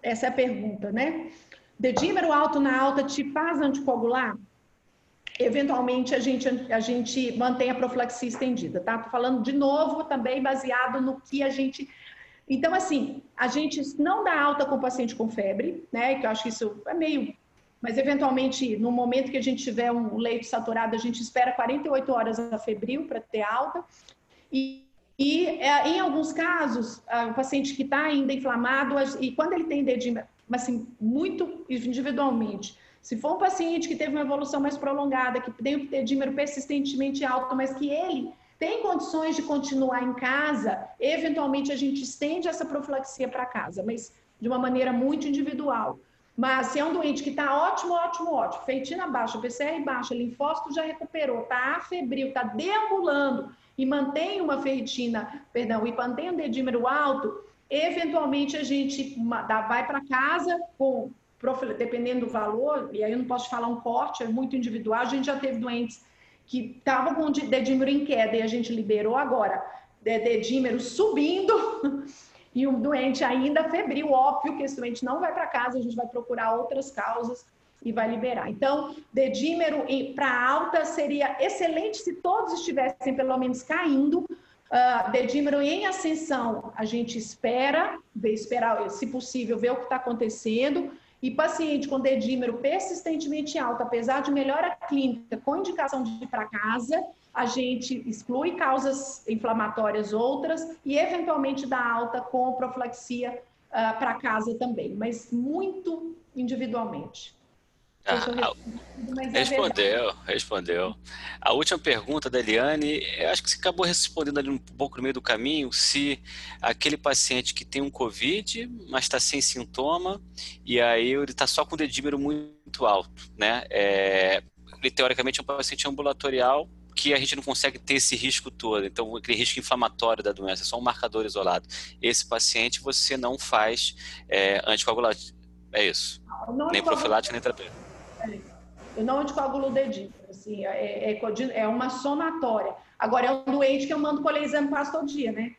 Essa é a pergunta, né? Dedímero alto na alta te faz anticoagular? Eventualmente a gente, a gente mantém a profilaxia estendida, tá? Tô falando de novo também baseado no que a gente. Então, assim, a gente não dá alta com paciente com febre, né? Que eu acho que isso é meio. Mas, eventualmente, no momento que a gente tiver um leito saturado, a gente espera 48 horas a febril para ter alta. E e é, em alguns casos, o paciente que está ainda inflamado, e quando ele tem dedímero, mas assim, muito individualmente, se for um paciente que teve uma evolução mais prolongada, que tem o dedímero persistentemente alto, mas que ele tem condições de continuar em casa, eventualmente a gente estende essa profilaxia para casa, mas de uma maneira muito individual. Mas se é um doente que está ótimo, ótimo, ótimo, feitina baixa, PCR baixa, linfócito já recuperou, está afebril, está deambulando, e mantém uma ferritina, perdão, e mantém um dedímero alto, eventualmente a gente vai para casa com, dependendo do valor, e aí eu não posso falar um corte, é muito individual, a gente já teve doentes que estavam com dedímero em queda e a gente liberou agora, dedímero subindo, e o doente ainda febril, óbvio que esse doente não vai para casa, a gente vai procurar outras causas e vai liberar. Então, dedímero para alta seria excelente se todos estivessem pelo menos caindo. Uh, dedímero em ascensão, a gente espera, esperar, se possível, ver o que está acontecendo. E paciente com dedímero persistentemente alto, apesar de melhora clínica, com indicação de ir para casa, a gente exclui causas inflamatórias outras e, eventualmente, dá alta com profilaxia uh, para casa também, mas muito individualmente. Ah, respondeu, respondeu. A última pergunta da Eliane, eu acho que você acabou respondendo ali um pouco no meio do caminho, se aquele paciente que tem um Covid, mas está sem sintoma, e aí ele está só com o dedímero muito alto, né? É, ele, teoricamente, é um paciente ambulatorial que a gente não consegue ter esse risco todo, então aquele risco inflamatório da doença, é só um marcador isolado. Esse paciente você não faz é, anticoagulante, é isso. Não, nem profilático, nem terapêutico. Eu não anticoagulo o dedinho, assim, é, é, é, uma somatória. Agora, é um doente que eu mando colher exame quase todo dia, né?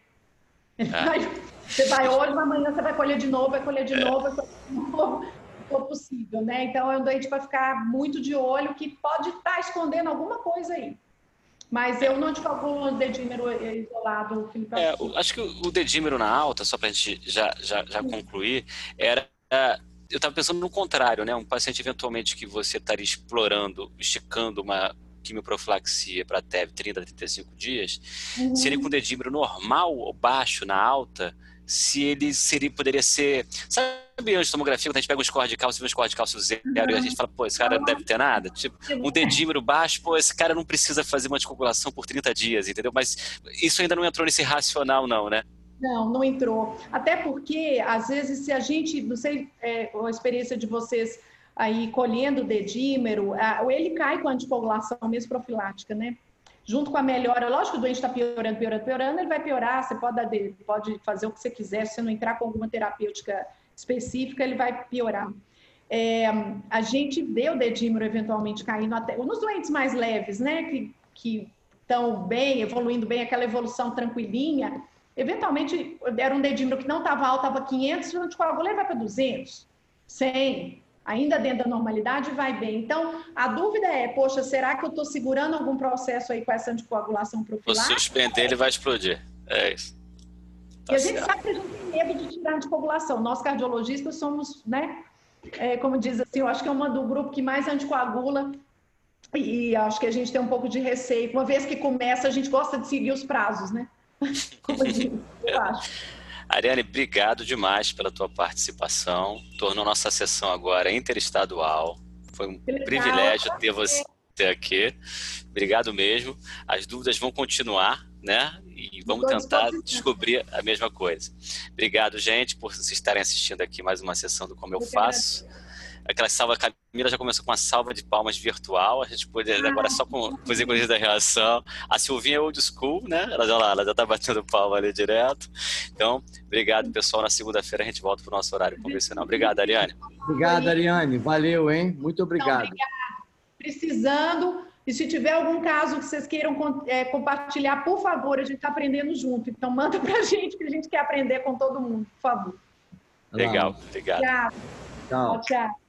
É. Você vai hoje, amanhã você vai colher de novo, vai colher de é. novo, vai colher de novo, se for possível, né? Então, é um doente para ficar muito de olho, que pode estar tá escondendo alguma coisa aí. Mas eu não anticoagulo o dedímero isolado. É, acho que o dedímero na alta, só para a gente já, já, já concluir, era eu estava pensando no contrário, né? Um paciente eventualmente que você estaria explorando, esticando uma quimioprofilaxia para TEV 30 a 35 dias, uhum. se ele com dedímero normal ou baixo na alta, se ele seria, poderia ser. Sabe antes de tomografia, quando a gente pega um score de cálcio e vê um score de cálcio zero uhum. e a gente fala, pô, esse cara não deve ter nada? Tipo, um dedímero baixo, pô, esse cara não precisa fazer uma anticoagulação por 30 dias, entendeu? Mas isso ainda não entrou nesse racional, não, né? Não, não entrou. Até porque, às vezes, se a gente, não sei é, a experiência de vocês aí colhendo o dedímero, ele cai com a anticoagulação mesmo profilática, né? Junto com a melhora, lógico que o doente está piorando, piorando, piorando, ele vai piorar, você pode, pode fazer o que você quiser, se você não entrar com alguma terapêutica específica, ele vai piorar. é, a gente vê o dedímero eventualmente caindo até nos doentes mais leves, né, que, que estão bem, evoluindo bem, aquela evolução tranquilinha, eventualmente era um dedímero que não estava alto, estava 500, o anticoagulante vai para 200, 100, ainda dentro da normalidade vai bem. Então, a dúvida é, poxa, será que eu estou segurando algum processo aí com essa anticoagulação profilática? Se suspender, ele vai explodir. É isso. Tá e a gente sabe que a gente tem medo de tirar anticoagulação. Nós cardiologistas somos, né, é, como diz assim, eu acho que é uma do grupo que mais anticoagula e acho que a gente tem um pouco de receio. Uma vez que começa, a gente gosta de seguir os prazos, né? Como eu, digo, eu acho. Ariane, obrigado demais pela tua participação. Tornou nossa sessão agora interestadual. Foi um privilégio ter você aqui. Obrigado mesmo. As dúvidas vão continuar, né? E vamos tentar descobrir a mesma coisa. Obrigado, gente, por vocês estarem assistindo aqui mais uma sessão do Como Eu Faço aquela salva, a Camila já começou com uma salva de palmas virtual, a gente pode agora só com os ícones da reação. A Silvinha é old school, né? Ela já, ela já tá batendo palma ali direto. Então, obrigado, pessoal. Na segunda-feira a gente volta para o nosso horário convencional. Obrigado, Ariane. Obrigado, Ariane. Valeu, hein? Muito obrigado. Então, Precisando, e se tiver algum caso que vocês queiram é, compartilhar, por favor, a gente está aprendendo junto. Então, manda para a gente, que a gente quer aprender com todo mundo, por favor. Legal, obrigado. Tchau. Tchau. tchau.